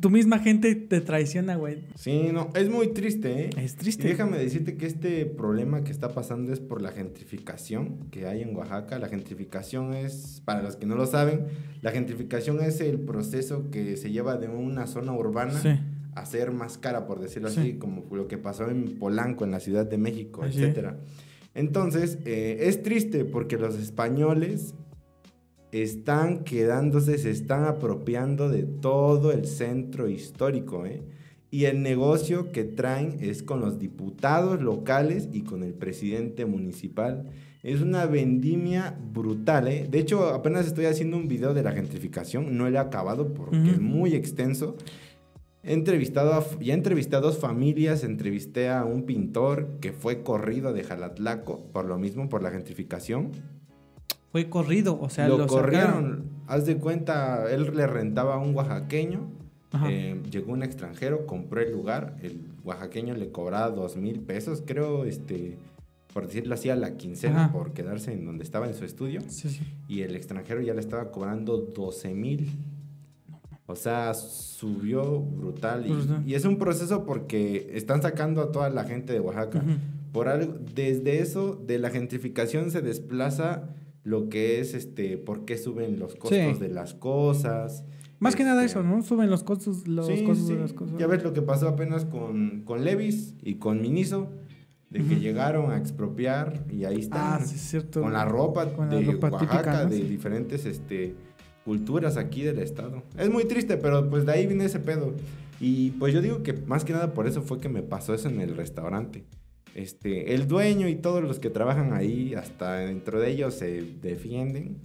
tu misma gente te traiciona, güey. Sí, no, es muy triste, ¿eh? Es triste. déjame decirte que este problema que está pasando es por la gentrificación que hay en Oaxaca. La gentrificación es, para los que no lo saben, la gentrificación es el proceso que se lleva de una zona urbana a ser más cara, por decirlo así, como lo que pasó en Polanco, en la Ciudad de México, etcétera. Entonces, eh, es triste porque los españoles están quedándose, se están apropiando de todo el centro histórico, ¿eh? Y el negocio que traen es con los diputados locales y con el presidente municipal. Es una vendimia brutal, ¿eh? De hecho, apenas estoy haciendo un video de la gentrificación, no lo he acabado porque es muy extenso. He entrevistado a, ya entrevisté a dos familias, entrevisté a un pintor que fue corrido de Jalatlaco por lo mismo, por la gentrificación fue corrido, o sea, lo, corrieron. Haz de cuenta, él le rentaba a un oaxaqueño, eh, llegó un extranjero, compró el lugar, el oaxaqueño le cobraba dos mil pesos, creo, este, por decirlo así, a la quincena por quedarse en donde estaba en su estudio. Y el extranjero ya le estaba cobrando 12 mil. O sea, subió brutal. Y, es un proceso porque están sacando a toda la gente de Oaxaca. Por algo, desde eso, de la gentrificación se desplaza lo que es este por qué suben los costos de las cosas. Más que nada este, eso, ¿no? Suben los costos, los costos de las cosas. Ya ves lo que pasó apenas con, con Levis y con Miniso, de que llegaron a expropiar y ahí están. Ah, sí, es cierto. Con la ropa de Oaxaca, de diferentes este, culturas aquí del estado. Es muy triste, pero pues de ahí viene ese pedo. Y pues yo digo que más que nada por eso fue que me pasó eso en el restaurante Este, el dueño y todos los que trabajan ahí, hasta dentro de ellos se defienden,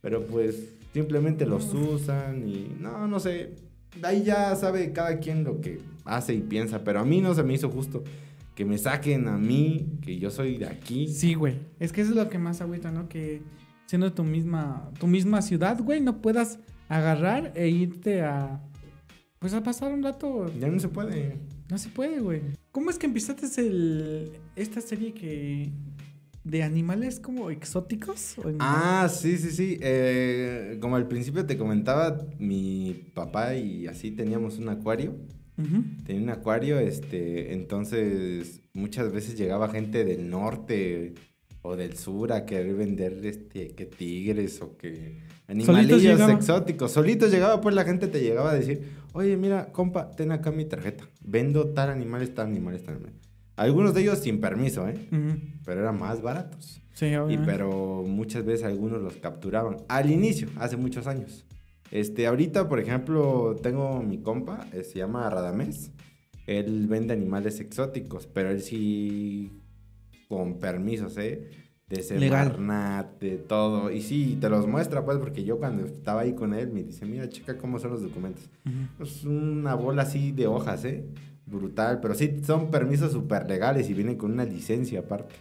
pero pues simplemente los usan y no, no sé. Ahí ya sabe cada quien lo que hace y piensa, pero a mí no se me hizo justo que me saquen a mí, que yo soy de aquí. Sí, güey. Es que eso es lo que más agüita, ¿no? Que siendo tu misma, tu misma ciudad, güey, no puedas agarrar e irte a, pues a pasar un rato. Ya no se puede. No se puede, güey. ¿Cómo es que empezaste el, esta serie que de animales como exóticos? ah, sí, sí, sí. Eh, como al principio te comentaba, mi papá y así teníamos un acuario. Tenía un acuario, este, entonces muchas veces llegaba gente del norte o del sur a querer vender este, que tigres o que animalillos exóticos. Solitos llegaba, pues la gente te llegaba a decir, oye, mira, compa, ten acá mi tarjeta. Vendo tal animal, tal animal, tal animal. Algunos de ellos sin permiso, ¿eh? Pero eran más baratos. Sí, y pero muchas veces algunos los capturaban. Al inicio, hace muchos años. Este, ahorita, por ejemplo, tengo mi compa, eh, se llama Radamés. Él vende animales exóticos, pero él sí con permisos, ¿eh? De Semarnat, de todo. Y sí, te los muestra, pues, porque yo cuando estaba ahí con él me dice, mira, checa cómo son los documentos. Es una bola así de hojas, ¿eh? Brutal, pero sí, son permisos súper legales y vienen con una licencia aparte.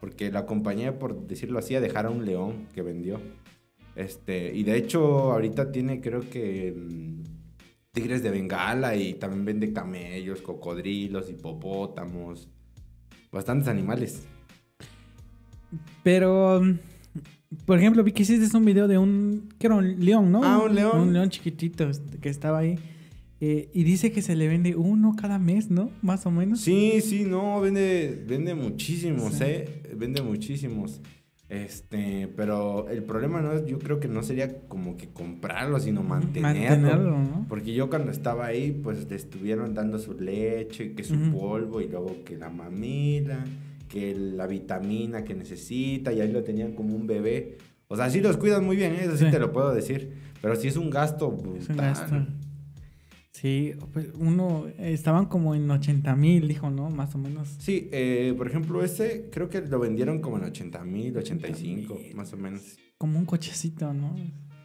Porque la compañía, por decirlo así, a dejar a un león que vendió. Este, y de hecho, ahorita tiene, creo que, mm, tigres de Bengala y también vende camellos, cocodrilos, hipopótamos bastantes animales. Pero, por ejemplo, vi que hiciste un video de un, que era un león, ¿no? Ah, un león. Un león chiquitito este, que estaba ahí. Eh, y dice que se le vende uno cada mes, ¿no? Más o menos. Sí, sí, no, vende, vende muchísimos, ¿eh? Vende muchísimos. Este, pero el problema no yo creo que no sería como que comprarlo, sino mantenerlo. ¿no? Porque yo cuando estaba ahí, pues le estuvieron dando su leche, que su polvo, y luego que la mamila, que la vitamina que necesita, y ahí lo tenían como un bebé. O sea, sí los cuidan muy bien, ¿eh? eso sí, te lo puedo decir. Pero sí es un gasto brutal. Sí, pues, uno, estaban como en 80 mil, dijo, ¿no? Más o menos. Sí, eh, por ejemplo, ese creo que lo vendieron como en 80 mil, 85, más o menos. Como un cochecito, ¿no?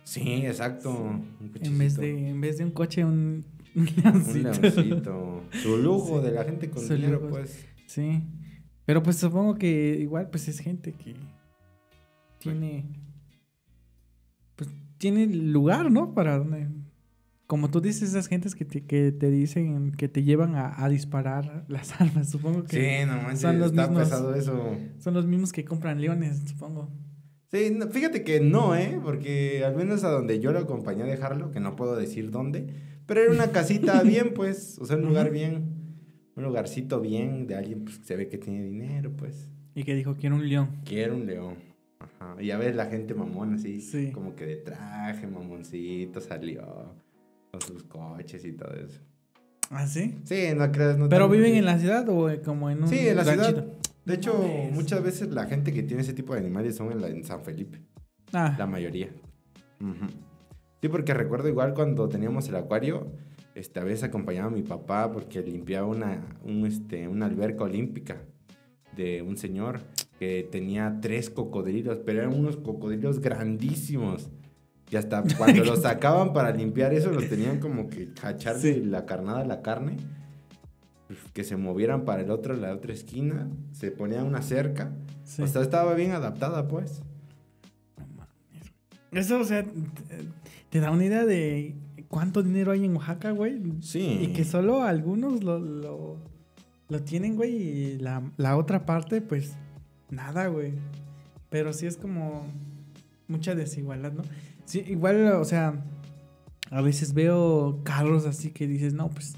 Sí, exacto. en, vez de, en vez de un coche, un, un leoncito. (laughs) Su lujo de la gente con dinero, pues. Sí. Pero pues supongo que igual, pues es gente que tiene. Pues tiene lugar, ¿no? Para donde como tú dices, esas gentes que te, que te dicen, que te llevan a, disparar las (laughs) armas, supongo que. Sí, no manches, son los está mismos, pesado eso. Son los mismos que compran leones, supongo. Sí, fíjate que no, ¿eh? Porque al menos a donde yo lo acompañé a dejarlo, que no puedo decir dónde, pero era una casita (laughs) bien, pues, o sea, un lugar bien, un lugarcito bien de alguien pues, que se ve que tiene dinero, pues. Y que dijo, quiero un león. Quiero un león. Ajá. Y a ver la gente mamón así, sí. como que de traje, mamoncito, salió con sus coches y todo eso. ¿Ah, sí? Sí, no crees. No ¿Pero viven en la ciudad o como en un Sí, en la ciudad. De hecho, muchas veces la gente que tiene ese tipo de animales son en, la, en San Felipe. Ah. La mayoría. Sí, porque recuerdo igual cuando teníamos el acuario, este, a veces acompañaba a mi papá porque limpiaba una, un, este, una alberca olímpica de un señor que tenía tres cocodrilos, pero eran unos cocodrilos grandísimos. Y hasta cuando los (laughs) sacaban para limpiar eso, los tenían como que cachar de la carnada la carne. Pues, que se movieran para el otro, la otra esquina. Se ponía una cerca. Sí. O sea, estaba bien adaptada, pues. Eso, o sea, te da una idea de cuánto dinero hay en Oaxaca, güey. Sí. Y que solo algunos lo, lo, tienen, güey. Y la, la otra parte, pues, nada, güey. Pero sí es como mucha desigualdad, ¿no? Sí, igual, o sea, a veces veo carros así que dices, no, pues,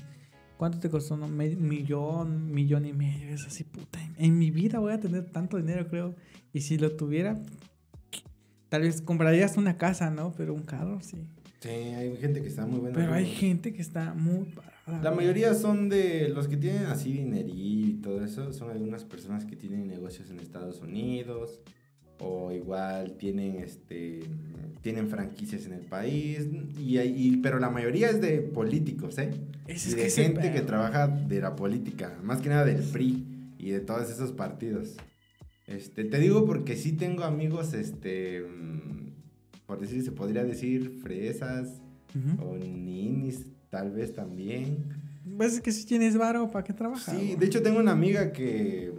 ¿cuánto te costó? No, millón, millón y medio. Es así, puta. En mi vida voy a tener tanto dinero, creo. Y si lo tuviera, tal vez comprarías una casa, ¿no? Pero un carro, sí. Sí, hay gente que está muy buena. Pero hay gente que está muy parada. La mayoría son de los que tienen así dinerí y todo eso. Son algunas personas que tienen negocios en Estados Unidos o igual tienen este tienen franquicias en el país y, pero la mayoría es de políticos, ¿eh? Es, y de gente que trabaja de la política, más que nada del PRI y de todos esos partidos. Este, te digo porque sí tengo amigos, este, por decir, se podría decir, fresas Ujú. o ninis, tal vez también. Pues es que si tienes varo, ¿para qué trabajar? Sí, de hecho tengo una amiga que,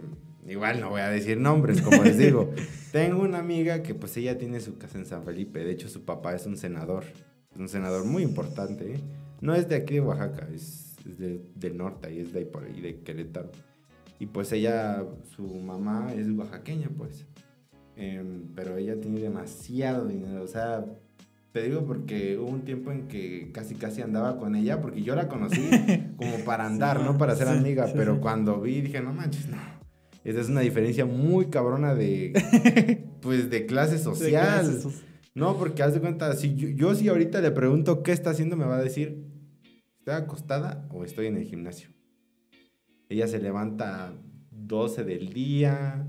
igual no voy a decir nombres, como les digo. (laughs) tengo una amiga que pues ella tiene su casa en San Felipe, de hecho su papá es un senador, es un senador muy importante, ¿eh? No es de aquí de Oaxaca, es, es de- del norte, y es de ahí por ahí, de Querétaro. Y pues ella, su mamá es oaxaqueña, pues. Em, pero ella tiene demasiado dinero, o sea, te digo porque hubo un tiempo en que casi casi andaba con ella, porque yo la conocí (laughs) como para andar, no para ser Sí, amiga, sí, pero cuando vi dije, no manches, no. Esa es una diferencia muy cabrona de, (laughs) pues, de clase social. No, porque haz de cuenta, si yo, yo si ahorita le pregunto qué está haciendo, me va a decir, ¿estoy acostada o estoy en el gimnasio? Ella se levanta 12 del día,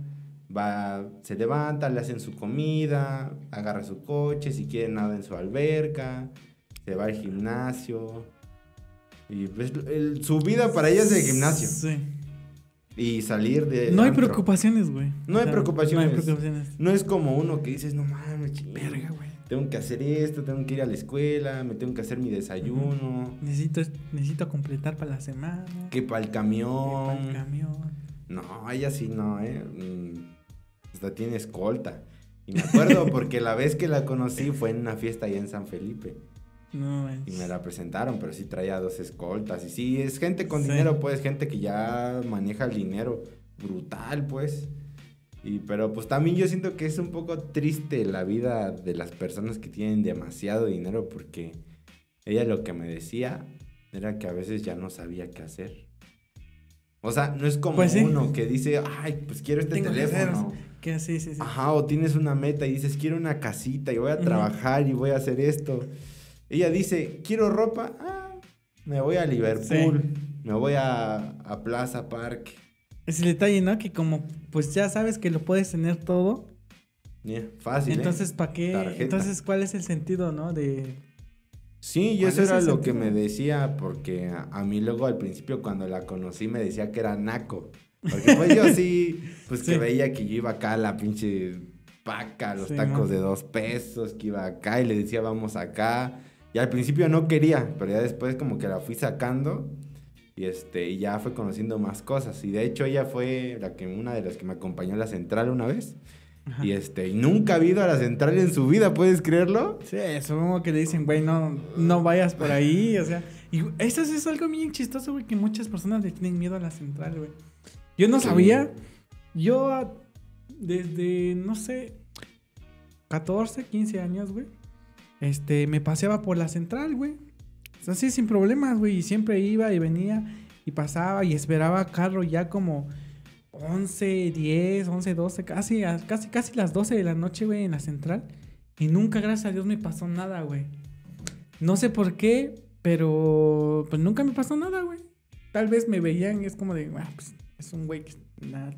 va, se levanta, le hacen su comida, agarra su coche, si quiere nada en su alberca, se va al gimnasio. Y pues, el- su vida para ella es el gimnasio Sí. y salir de... No hay antro. preocupaciones, güey. No hay No preocupaciones. hay preocupaciones. No es como uno que dices, no mames, Verga, güey. tengo que hacer esto, tengo que ir a la escuela, me tengo que hacer mi desayuno, Necesito, necesito completar para la semana. que para el que camión. pa'l camión. No, ella sí no, ¿eh? Mm, Hasta tiene escolta. Y me acuerdo porque la vez que la conocí fue en una fiesta allá en San Felipe. No, Y manches. me la presentaron, pero sí traía dos escoltas. Y sí, es gente con Sí. dinero, pues, gente que ya maneja el dinero brutal, pues. Y, pero pues también yo siento que es un poco triste la vida de las personas que tienen demasiado dinero porque ella lo que me decía era que a veces ya no sabía qué hacer. O sea, no es como Pues sí. uno que dice, ay, pues quiero este Tengo teléfono. Que sí, sí, sí. Ajá, o tienes una meta y dices, quiero una casita y voy a trabajar y voy a hacer esto. Ella dice, quiero ropa, ah, me voy a Liverpool, me voy a, a Plaza Park. Es el detalle, ¿no? Que como pues ya sabes que lo puedes tener todo. Mira, fácil. ¿eh? entonces, ¿para qué? Tarjeta. Entonces, ¿cuál es el sentido, no? De. Sí, y ¿cuál eso es era lo que me decía, porque a, a mí luego al principio cuando la conocí me decía que era naco. Porque pues yo sí, (laughs) pues que Sí. veía que yo iba acá a la pinche paca, los Sí, tacos ¿no? de dos pesos, que iba acá y le decía vamos acá. Y al principio no quería, pero ya después como que la fui sacando y este y ya fue conociendo más cosas. Y de hecho ella fue la que una de las que me acompañó a la central una vez. Ajá. Y este, nunca ha ido a la central en su vida, ¿puedes creerlo? Sí, supongo que le dicen, güey, no, no vayas por ahí, o sea. Y eso es algo bien chistoso, güey, que muchas personas le tienen miedo a la central, güey. Yo no Sí. sabía. Yo, ah, desde, no sé, 14, 15 años, güey, este, me paseaba por la central, güey. Así sin problemas, güey. Y siempre iba y venía y pasaba y esperaba carro ya como 11, 10, 11, 12, casi, casi, casi las 12 de la noche, güey, en la central. Y nunca, gracias a Dios, me pasó nada, güey. No sé por qué, pero pues nunca me pasó nada, güey. Tal vez me veían y es como de, ah, pues es un güey que na-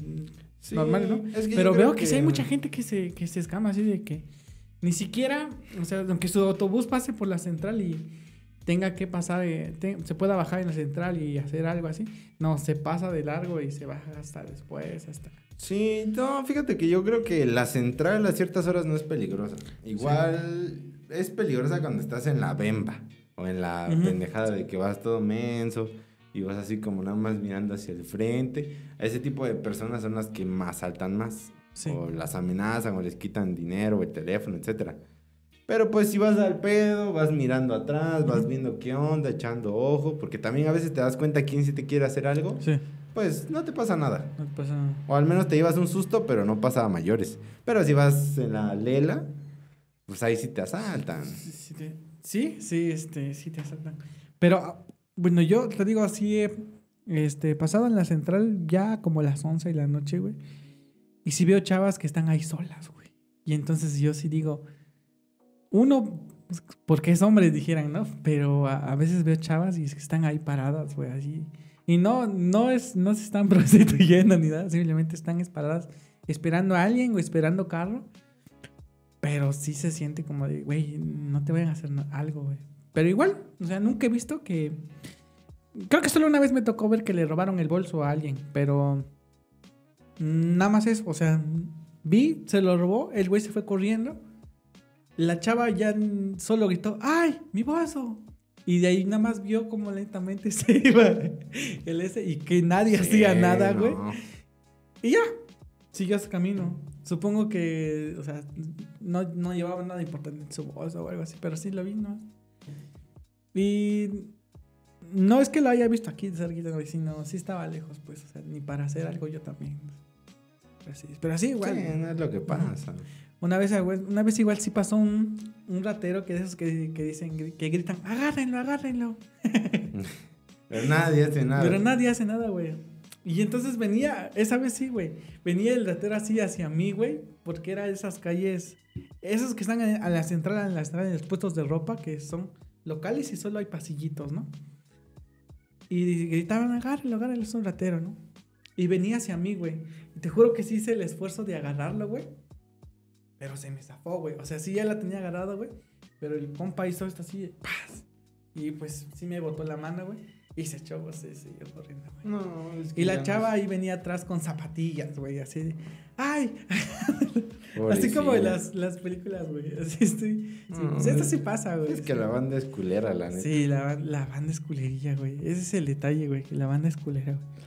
Sí, normal, ¿no? es que yo Pero veo que, sí hay mucha gente que se, que se escama así de que ni siquiera, o sea, aunque su autobús pase por la central y tenga que pasar, eh, te- se pueda bajar en la central y hacer algo así, no, se pasa de largo y se baja hasta después, hasta... Sí, no, fíjate que yo creo que la central a ciertas horas no es peligrosa. Igual es peligrosa cuando estás en la bemba o en la pendejada de que vas todo menso y vas así como nada más mirando hacia el frente. A ese tipo de personas son las que más saltan más. Sí. O las amenazan o les quitan dinero o el teléfono, etcétera. Pero pues si vas al pedo, vas mirando atrás, vas viendo qué onda, echando ojo, porque también a veces te das cuenta quién sí te quiere hacer algo, Sí, pues no te pasa nada. no pasa nada. O al menos te llevas un susto, pero no pasa a mayores. Pero si vas en la lela, pues ahí sí te asaltan. Sí, sí, te- sí, sí, este, sí te asaltan. Pero, ah, bueno, yo te digo así, eh, este, pasado en la central ya como las 11 de la noche, güey. Y sí veo chavas que están ahí solas, güey. Y entonces yo sí digo, uno, porque es hombre, dijeran, ¿no? Pero a, a veces veo chavas y es que están ahí paradas, güey, así. Y no, no es, no se están (laughs) prostituyendo ni nada, simplemente están es paradas esperando a alguien o esperando carro. Pero sí se siente como de, güey, no te vayan a hacer algo, güey. Pero igual, o sea, nunca he visto que... Creo que solo una vez me tocó ver que le robaron el bolso a alguien, pero Nada más eso, o sea, vi, se lo robó, el güey se fue corriendo. La chava ya solo gritó, ¡ay, mi vaso! Y de ahí nada más vio como lentamente (laughs) se iba el ese y que nadie hacía nada, güey. Y ya, siguió su camino. Supongo que, o sea, no, no llevaba nada importante en su bolsa o algo así, pero sí lo vi, ¿no? Y no es que lo haya visto aquí de cerquita, sino sí estaba lejos, pues, o sea, ni para hacer algo yo también. Pero sí, pero así igual. Sí, no es lo que pasa. Una vez, una vez igual sí pasó un, un ratero que de esos que, que, dicen, que gritan, agárrenlo, agárrenlo. (laughs) Pero nadie hace nada. Pero nadie hace nada, güey. Y entonces venía, esa vez sí, güey. Venía el ratero así hacia mí, güey. Porque era esas calles, esos que están a la central, en la entrada de los puestos de ropa, que son locales y solo hay pasillitos, ¿no? Y gritaban, agárralo, agárralo, es un ratero, ¿no? Y venía hacia mí, güey. Y te juro que sí hice el esfuerzo de agarrarlo, güey. Pero se me zafó, güey. O sea, sí ya la tenía agarrada, güey. Pero el compa hizo esto así, ¡paz! Y pues sí me botó la mano, güey. Y se echó, pues, se siguió corriendo, güey. No, es que Y la chava ahí venía atrás con zapatillas, güey, así de, ¡ay! (laughs) así como en las, las películas, güey. Así estoy. Sí, pues esto sí pasa, güey. Es que la banda es culera, la neta. Sí, la, la banda es culerilla, güey. Ese es el detalle, güey, que la banda es culera, güey.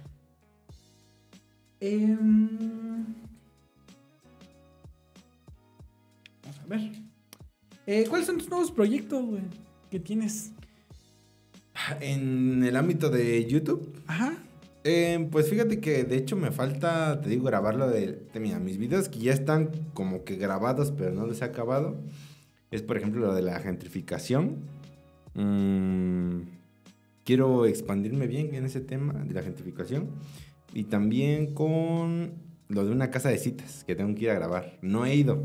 Eh, ver. Eh, ¿Cuáles son tus nuevos proyectos, güey? Que tienes. En el ámbito de YouTube, Ajá. eh, pues fíjate que de hecho me falta, te digo, grabarlo de, de mira, mis videos que ya están como que grabados, pero no les he acabado. Es por ejemplo lo de la gentrificación. Mm, quiero expandirme bien en ese tema de la gentrificación. Y también con lo de una casa de citas que tengo que ir a grabar. No he ido,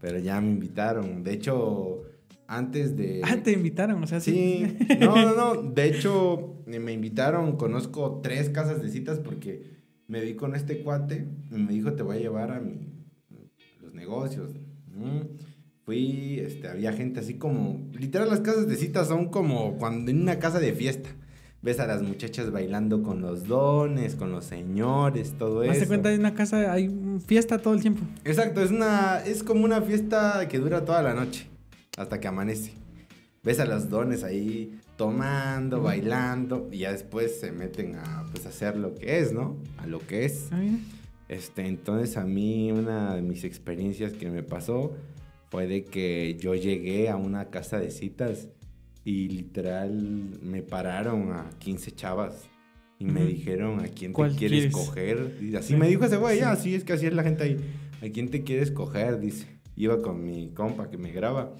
pero ya me invitaron. De hecho, antes de... Ah, te invitaron, o sea, sí. Sí, (laughs) no, no, no. De hecho, eh, me invitaron, conozco tres casas de citas porque me vi con este cuate y me dijo, te voy a llevar a, mi, a los negocios. Fui, este, había gente así como, literal las casas de citas son como cuando en una casa de fiesta. Ves a las muchachas bailando con los dones, con los señores, todo eso. Hazte cuenta, en una casa hay fiesta todo el tiempo. Exacto, es una es como una fiesta que dura toda la noche hasta que amanece. Ves a los dones ahí tomando, bailando y ya después se meten a pues hacer lo que es, ¿no? A lo que es. Ah, mira. Este, entonces a mí una de mis experiencias que me pasó fue de que yo llegué a una casa de citas y literal me pararon a 15 chavas y me dijeron a quién te ¿Cuál quieres quieres? coger. Y así Sí. me dijo ese güey, ya, así es que así es la gente ahí. ¿A quién te quieres coger? Dice. Iba con mi compa que me graba.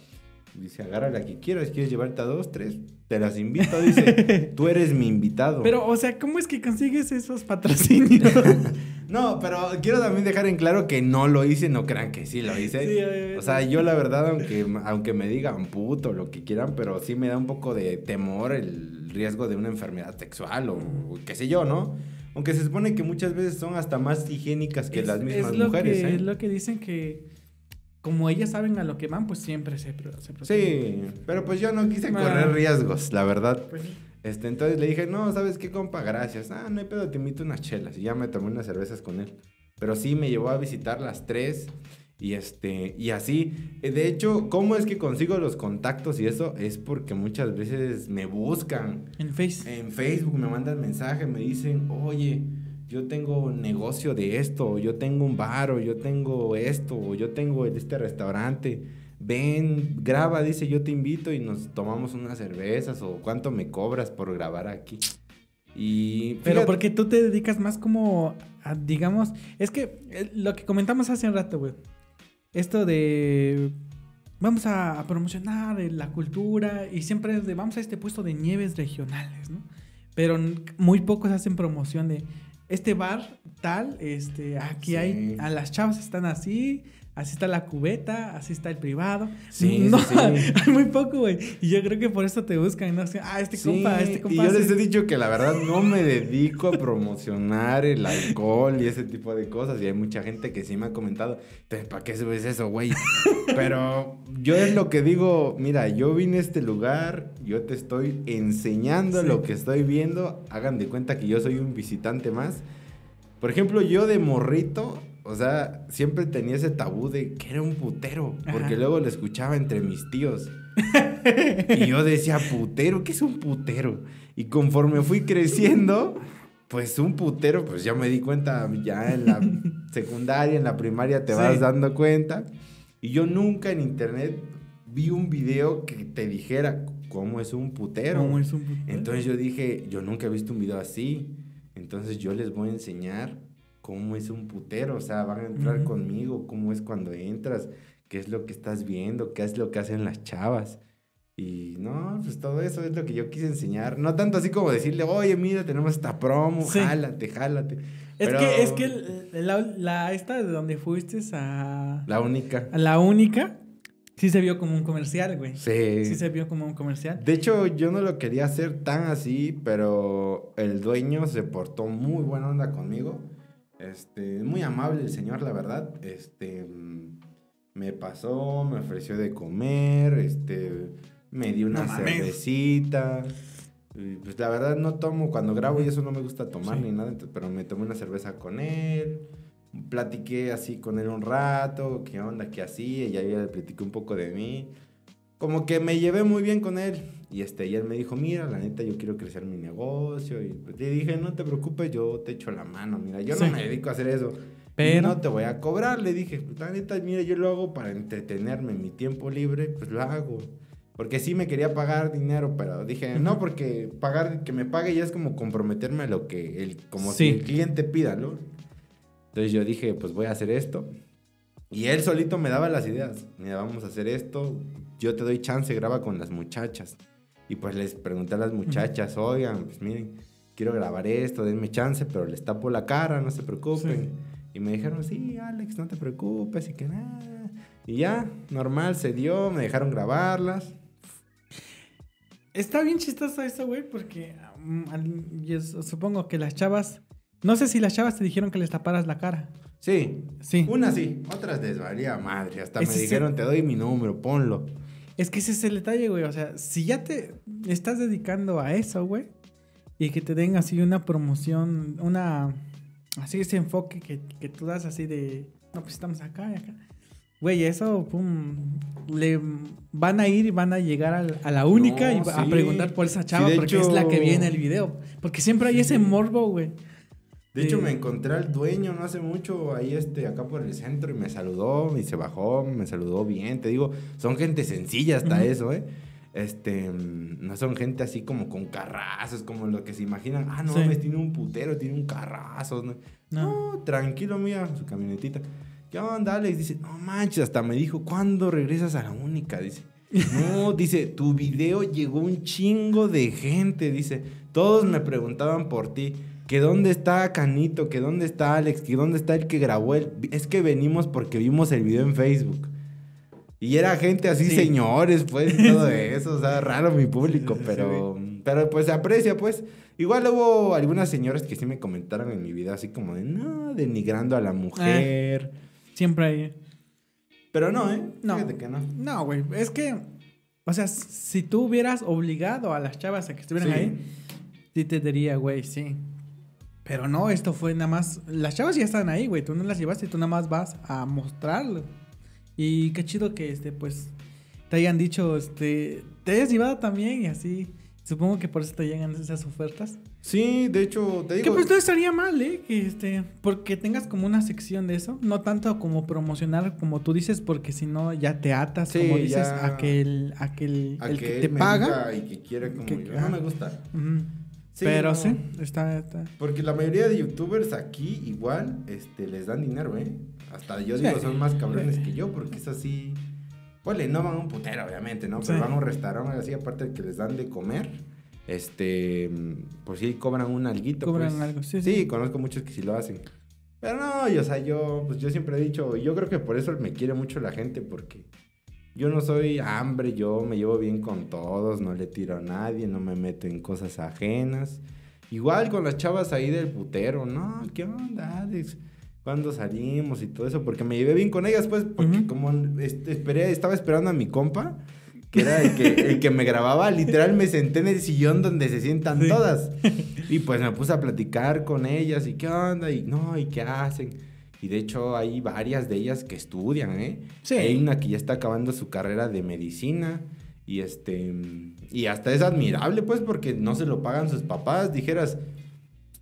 Dice, agarra la que quieras, quieres llevarte a dos, tres, te las invito, dice, (laughs) tú eres mi invitado. Pero, o sea, ¿cómo es que consigues esos patrocinios? (laughs) No, pero quiero también dejar en claro que no lo hice, no crean que sí lo hice. Sí, o sea, yo la verdad, aunque, aunque me digan puto, lo que quieran, pero sí me da un poco de temor el riesgo de una enfermedad sexual o qué sé yo, ¿no? Aunque se supone que muchas veces son hasta más higiénicas que Es- las mismas es lo mujeres, que, ¿eh? Es lo que dicen que, como ellas saben a lo que van, pues siempre se, se protegen. Sí, pero pues yo no quise correr riesgos, la verdad. Pues sí. Este, entonces le dije, no, ¿sabes qué, compa? Gracias. Ah, no hay pedo, te invito unas chelas. Y ya me tomé unas cervezas con él. Pero sí, me llevó a visitar las tres. Y este, y así. Eh, De hecho, ¿cómo es que consigo los contactos y eso? Es porque muchas veces me buscan. En Face. En Facebook me mandan mensajes, me dicen, oye, yo tengo un negocio de esto, o yo tengo un bar, o yo tengo esto, o yo tengo este restaurante. Ven, graba, dice, yo te invito y nos tomamos unas cervezas, o cuánto me cobras por grabar aquí. Y Pero porque tú te dedicas más como, a, digamos, es que eh, lo que comentamos hace un rato, güey. Esto de, vamos a, a promocionar la cultura y siempre es de, vamos a este puesto de nieves regionales, ¿no? Pero muy pocos hacen promoción de, este bar tal, este, aquí Sí. hay, a las chavas están así, así está la cubeta, así está el privado. Sí, no, sí, sí. (laughs) hay muy poco, güey. Y yo creo que por eso te buscan, ¿no? Ah, este compa, este compa. y yo les he dicho que la verdad no me dedico a promocionar el alcohol y ese tipo de cosas. Y hay mucha gente que sí me ha comentado, "Entonces, ¿para qué subes eso, güey? Pero yo es lo que digo, mira, yo vine a este lugar, yo te estoy enseñando lo que estoy viendo. Hagan de cuenta que yo soy un visitante más. Por ejemplo, yo de morrito, o sea, siempre tenía ese tabú de que era un putero, porque Ajá. luego lo escuchaba entre mis tíos. (laughs) y yo decía, putero, ¿qué es un putero? Y conforme fui creciendo, pues un putero, pues ya me di cuenta, ya en la (laughs) secundaria, en la primaria te Sí. vas dando cuenta. Y yo nunca en internet vi un video que te dijera cómo es un putero. ¿Cómo es un putero? Entonces yo dije, yo nunca he visto un video así. Entonces yo les voy a enseñar cómo es un putero. O sea, van a entrar Ujú. conmigo, cómo es cuando entras, qué es lo que estás viendo, qué es lo que hacen las chavas. Y no, pues todo eso es lo que yo quise enseñar. No tanto así como decirle, oye, mira, tenemos esta promo, Sí. jálate, jálate. Es Pero que, es que la, la- esta de donde fuiste a, La única. a la única, sí se vio como un comercial, güey. Sí. Sí se vio como un comercial. De hecho, yo no lo quería hacer tan así, pero el dueño se portó muy buena onda conmigo. Este, muy amable el señor, la verdad. Este, mm, me pasó, me ofreció de comer, este, me dio una No cervecita. Pues la verdad no tomo cuando grabo y eso no me gusta tomar Sí. ni nada, pero me tomé una cerveza con él. Platiqué así con él un rato, qué onda, qué hacía, y ya le platiqué un poco de mí como que me llevé muy bien con él. Y este, y él me dijo, mira, la neta, yo quiero crecer mi negocio. Y pues, le dije, no te preocupes, yo te echo la mano. Mira, yo Sí. no me dedico a hacer eso. Pero- no te voy a cobrar. Le dije, "Pues, la neta, mira, yo lo hago para entretenerme en mi tiempo libre, pues lo hago. Porque sí me quería pagar dinero, pero dije, no, porque pagar, que me pague ya es como comprometerme a lo que el, como si Sí. el cliente pida, ¿no? Entonces yo dije, pues voy a hacer esto. Y él solito me daba las ideas. Mira, vamos a hacer esto. Yo te doy chance, graba con las muchachas. Y pues les pregunté a las muchachas, oigan, pues miren, quiero grabar esto, denme chance, pero les tapo la cara, no se preocupen. Sí. Y me dijeron, sí, Alex, no te preocupes y que nada. Y ya, normal, se dio, me dejaron grabarlas. Está bien chistoso eso, güey, porque mm, yo su- supongo que las chavas. No sé si las chavas te dijeron que les taparas la cara. Sí, Sí. una sí, otras les valía madre. Hasta me dijeron, te doy mi número, ponlo. Es que ese es el detalle, güey. O sea, si ya te estás dedicando a eso, güey, y que te den así una promoción, una. Así ese enfoque que, que tú das así de. No, pues estamos acá y acá. Güey, eso, pum. Le van a ir y van a llegar al- a, la única No, y va- a sí. preguntar por esa Sí, chava de porque es la que hecho- viene el video. Porque siempre hay ese morbo, güey. De hecho, me encontré al dueño no hace mucho ahí este, acá por el centro y me saludó y se bajó, me saludó bien. Te digo, son gente sencilla hasta eso, ¿eh? Este, mm, no son gente así como con carrazos, como lo que se imaginan. Ah, no, Sí. mames, tiene un putero, tiene un carrazo. No, No. No, tranquilo, mira, su camionetita. ¿Qué onda, Alex? Dice, no manches, hasta me dijo, ¿cuándo regresas a la única? Dice, no, (laughs) dice, tu video llegó un chingo de gente, dice, todos me preguntaban por ti, que dónde está Canito, que dónde está Alex, que dónde está el que grabó el... Es que venimos porque vimos el video en Facebook. Y era gente así, Sí. señores, pues, y todo (laughs) eso, o sea, raro mi público, sí, pero, pero pues se aprecia, pues. Igual hubo algunas señoras que sí me comentaron en mi video, así como de, no, denigrando a la mujer. Siempre hay. Pero no, ¿eh? No. Fíjate que no. No, güey. Es que. O sea, si tú hubieras obligado a las chavas a que estuvieran Sí. ahí, sí te diría, güey, sí. Pero no, esto fue nada más. Las chavas ya están ahí, güey. Tú no las llevaste y tú nada más vas a mostrarlo. Y qué chido que, este, pues, te hayan dicho, este, te hayas llevado también y así. Supongo que por eso te llegan esas ofertas. Sí, de hecho, te Que digo... pues no estaría mal, ¿eh? Que este, porque tengas como una sección de eso. No tanto como promocionar, como tú dices, porque si no ya te atas, Sí, como dices, a que el, a que el, a el que que te paga. Y que quiere como que- yo. ajá. No me gusta. Ujú. Sí, Pero no. sí, está, está. Porque la mayoría de youtubers aquí igual este, les dan dinero, ¿eh? Hasta yo Sí. digo, son más cabrones que yo, porque es así. Pues no van a un putero, obviamente, ¿no? Pero Sí. van a un restaurante así, aparte de que les dan de comer. Este, pues sí, cobran un alguito. Cobran pues. algo, sí, Sí, sí. conozco muchos que sí lo hacen. Pero no, yo, o sea, yo, pues yo siempre he dicho, yo creo que por eso me quiere mucho la gente, porque yo no soy hambre, yo me llevo bien con todos, no le tiro a nadie, no me meto en cosas ajenas. Igual con las chavas ahí del putero, no, ¿qué onda, Alex? ¿Cuándo salimos y todo eso? Porque me llevé bien con ellas, pues, porque como este, esperé, estaba esperando a mi compa, que era el que, el que me grababa. Literal, me senté en el sillón donde se sientan todas. (laughs) Y pues me puse a platicar con ellas y qué onda, y no, y qué hacen. Y de hecho hay varias de ellas que estudian, ¿eh? Sí. Hay una que ya está acabando su carrera de medicina. Y este. Y hasta es admirable, pues, porque no se lo pagan sus papás. Dijeras,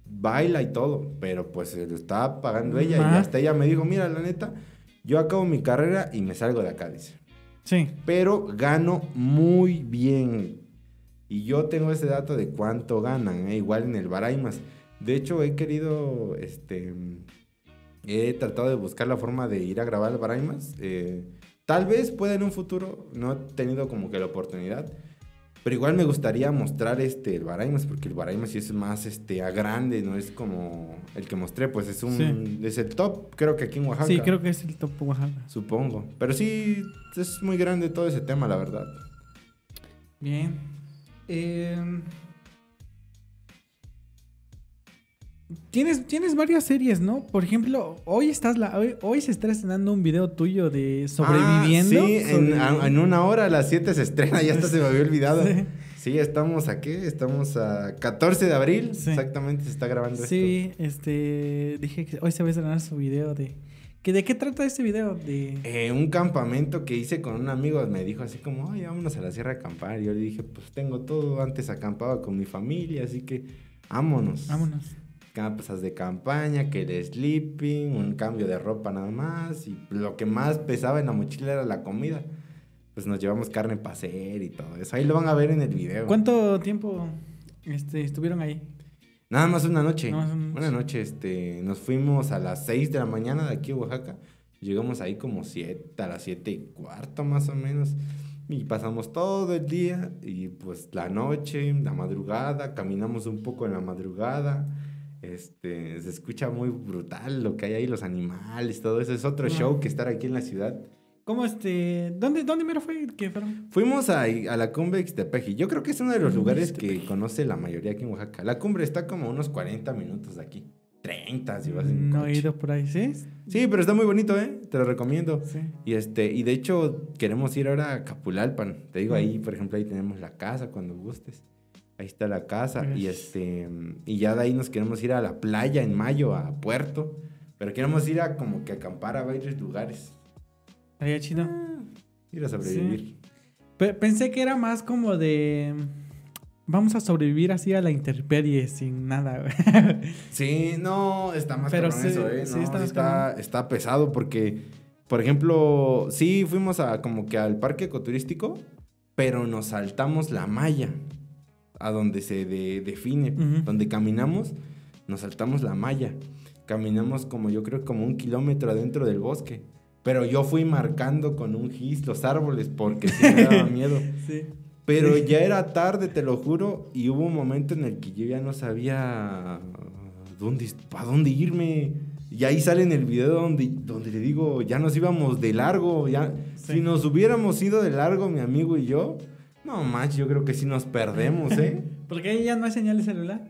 baila y todo. Pero pues se lo está pagando ella. Y hasta ella me dijo, mira, la neta, yo acabo mi carrera y me salgo de acá, dice. Sí. Pero gano muy bien. Y yo tengo ese dato de cuánto ganan, ¿eh? igual en el Baraimas. De hecho, he querido, este, he tratado de buscar la forma de ir a grabar al Baraimas. Eh, tal vez pueda en un futuro, no he tenido como que la oportunidad. Pero igual me gustaría mostrar este, el Baraimas, porque el Baraimas sí es más este, a grande, no es como el que mostré, pues es un, Sí. es el top, creo que aquí en Oaxaca. Sí, creo que es el top Oaxaca. Supongo. Pero sí, es muy grande todo ese tema, la verdad. Bien. Eh, Tienes, tienes varias series, ¿no? Por ejemplo, hoy estás la, hoy, hoy se está estrenando un video tuyo de sobreviviendo. Ah, sí, en, a- una hora a las 7 se estrena, ya hasta se me había olvidado. Sí. Sí. estamos aquí, estamos a 14 de abril, Sí. exactamente se está grabando Sí, este, dije que hoy se va a estrenar su video de... ¿que ¿De qué trata este video? De... esto. Eh, un campamento que hice con un amigo me dijo así como, ay, vámonos a la sierra a acampar. Y yo le dije, pues tengo todo, antes acampaba con mi familia, así que vámonos. Vámonos. Casas de campaña, que el sleeping, un cambio de ropa nada más. Y lo que más pesaba en la mochila era la comida. Pues nos llevamos carne para hacer y todo eso. Ahí lo van a ver en el video. ¿Cuánto tiempo este, estuvieron ahí? Nada más una noche. Más una noche. Una noche, este, nos fuimos a las 6 de la mañana de aquí a Oaxaca. Llegamos ahí como 7, a las 7 y cuarto más o menos. Y pasamos todo el día y pues la noche, la madrugada, caminamos un poco en la madrugada. Este, se escucha muy brutal lo que hay ahí, los animales, todo eso. Es otro show que estar aquí en la ciudad. ¿Cómo este? ¿Dónde, dónde mero fue que fueron? Fuimos a, a la cumbre de Ixtepeji. Yo creo que es uno de los lugares Ixtepeji. que conoce la mayoría aquí en Oaxaca. La cumbre está como a unos 40 minutos de aquí. 30 si vas en No he coche. ido por ahí, ¿sí? Sí, pero está muy bonito, ¿eh? Te lo recomiendo. Sí. Y este, y de hecho queremos ir ahora a Capulalpan. Te digo ahí, por ejemplo, ahí tenemos la casa cuando gustes. Ahí está la casa y este y ya de ahí nos queremos ir a la playa en mayo a Puerto, pero queremos ir a como que acampar a varios lugares. Estaría chido. Ir a sobrevivir. Sí. Pe- pensé que era más como de... Vamos a sobrevivir así a la intemperie sin nada. (laughs) Sí, no, está más Pero sí, eso, ¿eh? sí No, está sí más está, cabrón. está pesado porque, por ejemplo, sí fuimos a como que al parque ecoturístico, pero nos saltamos la malla a donde se de- define, Ujú. donde caminamos, nos saltamos la malla. Caminamos como yo creo como un kilómetro adentro del bosque. Pero yo fui marcando con un gis los árboles porque sí me daba (laughs) miedo. sí. Pero ya era tarde, te lo juro, y hubo un momento en el que yo ya no sabía dónde, para dónde irme. Y ahí sale en el video donde, donde le digo, ya nos íbamos de largo, ya, Sí. si nos hubiéramos ido de largo, mi amigo y yo, no manches, yo creo que sí nos perdemos, (laughs) ¿eh? Porque ahí ya no hay señal de celular.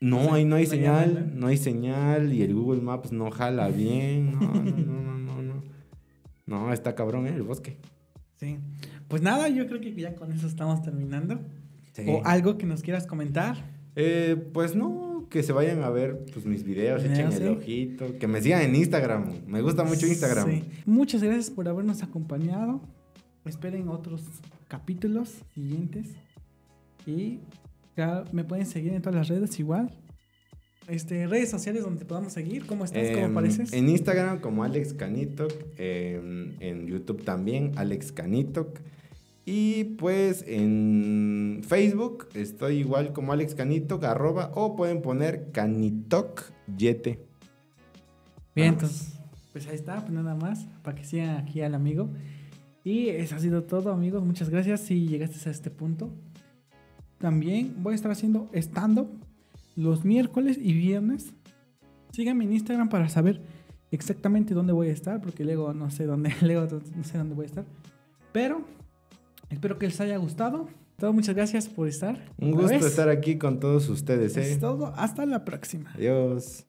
No, ahí no hay No señal, no hay señal, y el Google Maps no jala bien, no, no, no, no, no, no. No, está cabrón, ¿eh? El bosque. Sí. Pues nada, yo creo que ya con eso estamos terminando. Sí. ¿O algo que nos quieras comentar? Eh, pues no, que se vayan a ver pues, mis videos, echen el ojito, que me sigan en Instagram. Me gusta mucho Instagram. Sí. Muchas gracias por habernos acompañado. Esperen otros capítulos siguientes. Y ya me pueden seguir en todas las redes igual. Este, redes sociales donde te podamos seguir. ¿Cómo estás? ¿Cómo Em, apareces? En Instagram como Alex Canitok, em, en YouTube también Alex Canitok. Y pues en Facebook estoy igual como Alex Canitok, arroba, o pueden poner Canitok Yete. Bien, entonces, pues ahí está, pues nada más, para que sigan aquí al amigo. Y eso ha sido todo, amigos. Muchas gracias si llegaste a este punto. También voy a estar haciendo stand-up los miércoles y viernes. Síganme en Instagram para saber exactamente dónde voy a estar, porque luego no sé dónde, (laughs) luego no sé dónde voy a estar. Pero espero que les haya gustado. Todo, muchas gracias por estar. Un gusto vez. estar aquí con todos ustedes. Es ¿eh? todo. Hasta la próxima. Adiós.